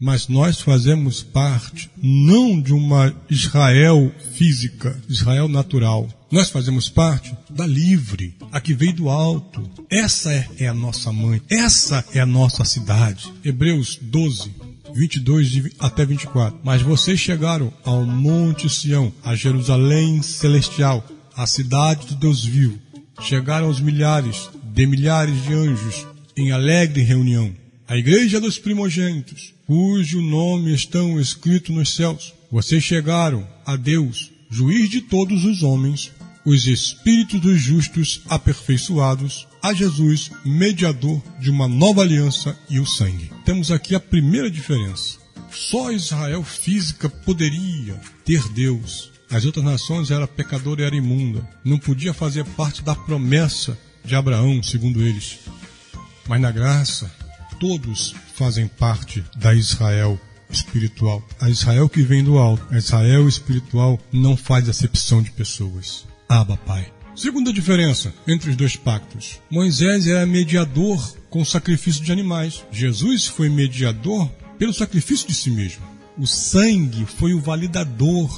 Speaker 1: Mas nós fazemos parte não de uma Israel física, Israel natural. Nós fazemos parte da livre, a que veio do alto. Essa é a nossa mãe, essa é a nossa cidade. Hebreus 12, 22 até 24. Mas vocês chegaram ao Monte Sião, a Jerusalém celestial, a cidade do Deus vivo. Chegaram aos milhares de milhares de anjos em alegre reunião. A igreja dos primogênitos, cujo nome estão escritos nos céus. Vocês chegaram a Deus, juiz de todos os homens, os espíritos dos justos aperfeiçoados, a Jesus, mediador de uma nova aliança e o sangue. Temos aqui a primeira diferença. Só Israel física poderia ter Deus. As outras nações era pecadora e era imunda. Não podia fazer parte da promessa de Abraão, segundo eles. Mas na graça, todos fazem parte da Israel espiritual. A Israel que vem do alto. A Israel espiritual não faz acepção de pessoas. Aba, Pai. Segunda diferença entre os dois pactos: Moisés era mediador com sacrifício de animais. Jesus foi mediador pelo sacrifício de si mesmo. O sangue foi o validador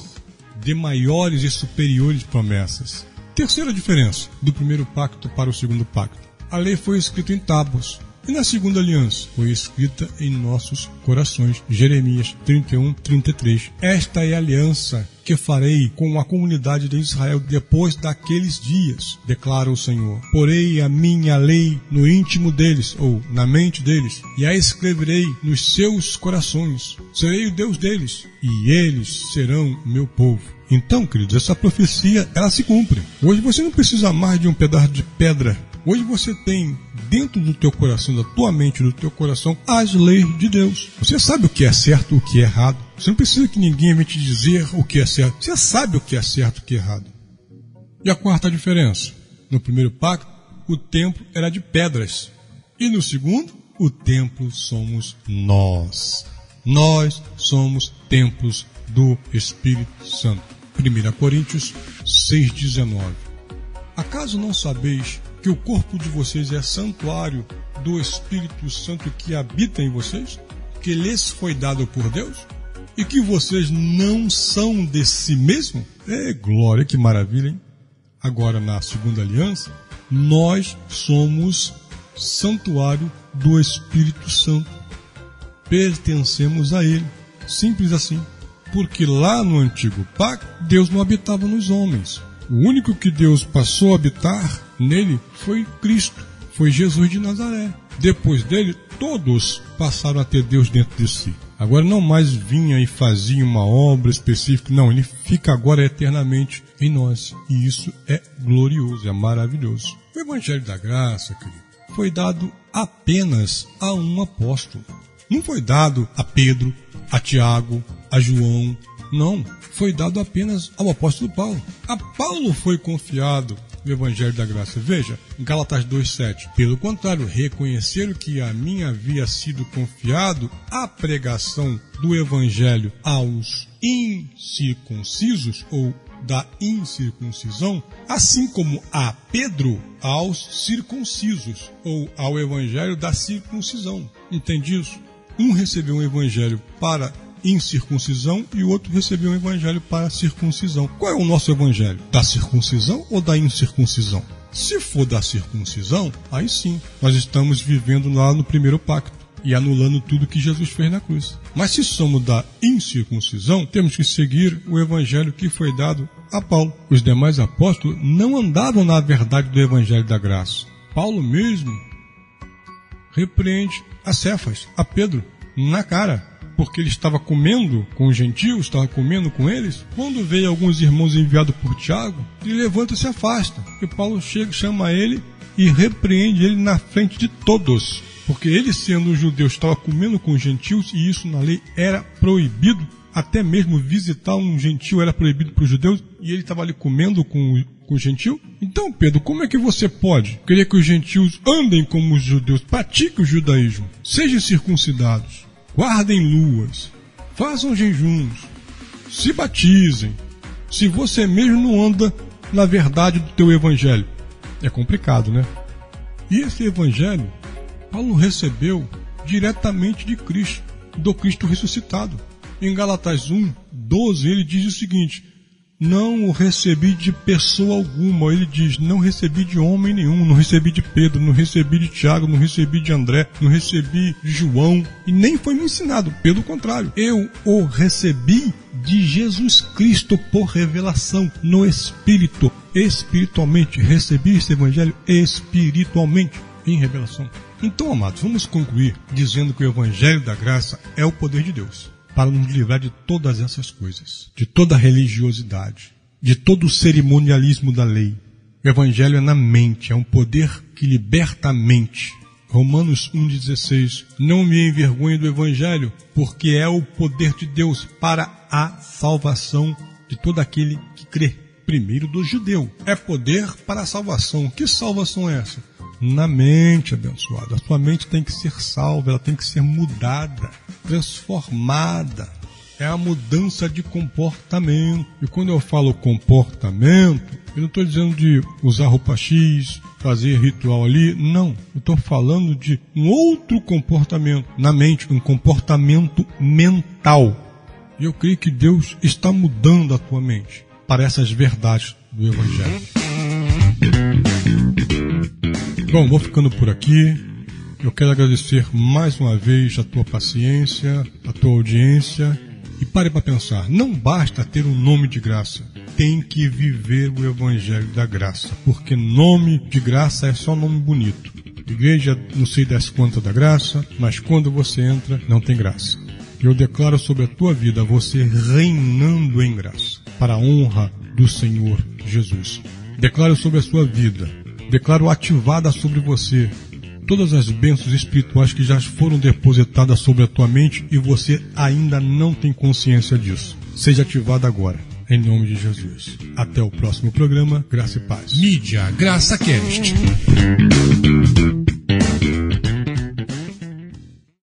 Speaker 1: de maiores e superiores promessas. Terceira diferença do primeiro pacto para o segundo pacto: a lei foi escrita em tábuas, e na segunda aliança foi escrita em nossos corações. Jeremias 31, 33. Esta é a aliança que farei com a comunidade de Israel depois daqueles dias, declara o Senhor. Porei a minha lei no íntimo deles, ou na mente deles, e a escreverei nos seus corações. Serei o Deus deles, e eles serão meu povo. Então, queridos, essa profecia ela se cumpre. Hoje você não precisa mais de um pedaço de pedra Hoje você tem dentro do teu coração, da tua mente, do teu coração, as leis de Deus. Você sabe o que é certo, o que é errado. Você não precisa que ninguém venha te dizer o que é certo. Você sabe o que é certo, o que é errado. E a quarta diferença? No primeiro pacto, o templo era de pedras. E no segundo, o templo somos nós. Nós somos templos do Espírito Santo. 1 Coríntios 6,19 Acaso não sabeis que o corpo de vocês é santuário do Espírito Santo que habita em vocês, que lhes foi dado por Deus, e que vocês não são de si mesmo? É glória, que maravilha, hein? Agora, na segunda aliança, nós somos santuário do Espírito Santo. Pertencemos a Ele. Simples assim. Porque lá no antigo pacto, Deus não habitava nos homens. O único que Deus passou a habitar nele foi Cristo, foi Jesus de Nazaré. Depois dele, todos passaram a ter Deus dentro de si. Agora não mais vinha e fazia uma obra específica, não, ele fica agora eternamente em nós. E isso é glorioso, é maravilhoso. O Evangelho da Graça, querido, foi dado apenas a um apóstolo. Não foi dado a Pedro, a Tiago, a João, não, foi dado apenas ao apóstolo Paulo. A Paulo foi confiado o Evangelho da Graça. Veja, Gálatas 2,7. Pelo contrário, reconheceram que a mim havia sido confiado a pregação do Evangelho aos incircuncisos ou da incircuncisão, assim como a Pedro aos circuncisos ou ao Evangelho da circuncisão. Entende isso? Um recebeu um Evangelho para incircuncisão e o outro recebeu um evangelho para circuncisão. Qual é o nosso evangelho? Da circuncisão ou da incircuncisão? Se for da circuncisão, aí sim, nós estamos vivendo lá no primeiro pacto e anulando tudo que Jesus fez na cruz. Mas se somos da incircuncisão, temos que seguir o evangelho que foi dado a Paulo. Os demais apóstolos não andavam na verdade do evangelho da graça. Paulo mesmo repreende a Cefas, a Pedro, na cara, porque ele estava comendo com os gentios, estava comendo com eles. Quando veio alguns irmãos enviados por Tiago, ele levanta e se afasta. E Paulo chega, chama ele e repreende ele na frente de todos. Porque ele, sendo um judeu, estava comendo com os gentios e isso na lei era proibido. Até mesmo visitar um gentil era proibido para os judeus e ele estava ali comendo com, com o gentil. Então, Pedro, como é que você pode querer que os gentios andem como os judeus, pratiquem o judaísmo, sejam circuncidados, guardem luas, façam jejuns, se batizem, se você mesmo não anda na verdade do teu evangelho? É complicado, né? E esse evangelho Paulo recebeu diretamente de Cristo, do Cristo ressuscitado. Em Galatas 1, 12, ele diz o seguinte: Não o recebi de pessoa alguma. Ele diz: Não recebi de homem nenhum. Não recebi de Pedro, não recebi de Tiago, não recebi de André, não recebi de João. E nem foi me ensinado. Pelo contrário, eu o recebi de Jesus Cristo por revelação no Espírito. Espiritualmente. Recebi esse Evangelho espiritualmente, em revelação. Então, amados, vamos concluir dizendo que o Evangelho da Graça é o poder de Deus para nos livrar de todas essas coisas, de toda religiosidade, de todo o cerimonialismo da lei. O Evangelho é na mente, é um poder que liberta a mente. Romanos 1,16 Não me envergonhe do Evangelho, porque é o poder de Deus para a salvação de todo aquele que crê. Primeiro do judeu. É poder para a salvação. Que salvação é essa? Na mente, abençoado. A sua mente tem que ser salva, ela tem que ser mudada, transformada. É a mudança de comportamento. E quando eu falo comportamento, eu não estou dizendo de usar roupa X, fazer ritual ali, não. Eu estou falando de um outro comportamento na mente, um comportamento mental. E eu creio que Deus está mudando a tua mente para essas verdades do Evangelho. Bom, vou ficando por aqui. Eu quero agradecer mais uma vez a tua paciência, a tua audiência. E pare para pensar, não basta ter um nome de graça, tem que viver o evangelho da graça, porque nome de graça é só nome bonito. Igreja, não sei das quantas da graça, mas quando você entra, não tem graça. Eu declaro sobre a tua vida você reinando em graça, para a honra do Senhor Jesus. Declaro sobre a sua vida declaro ativada sobre você todas as bênçãos espirituais que já foram depositadas sobre a tua mente e você ainda não tem consciência disso. Seja ativada agora. Em nome de Jesus. Até o próximo programa. Graça e paz.
Speaker 2: Mídia Graça Cast.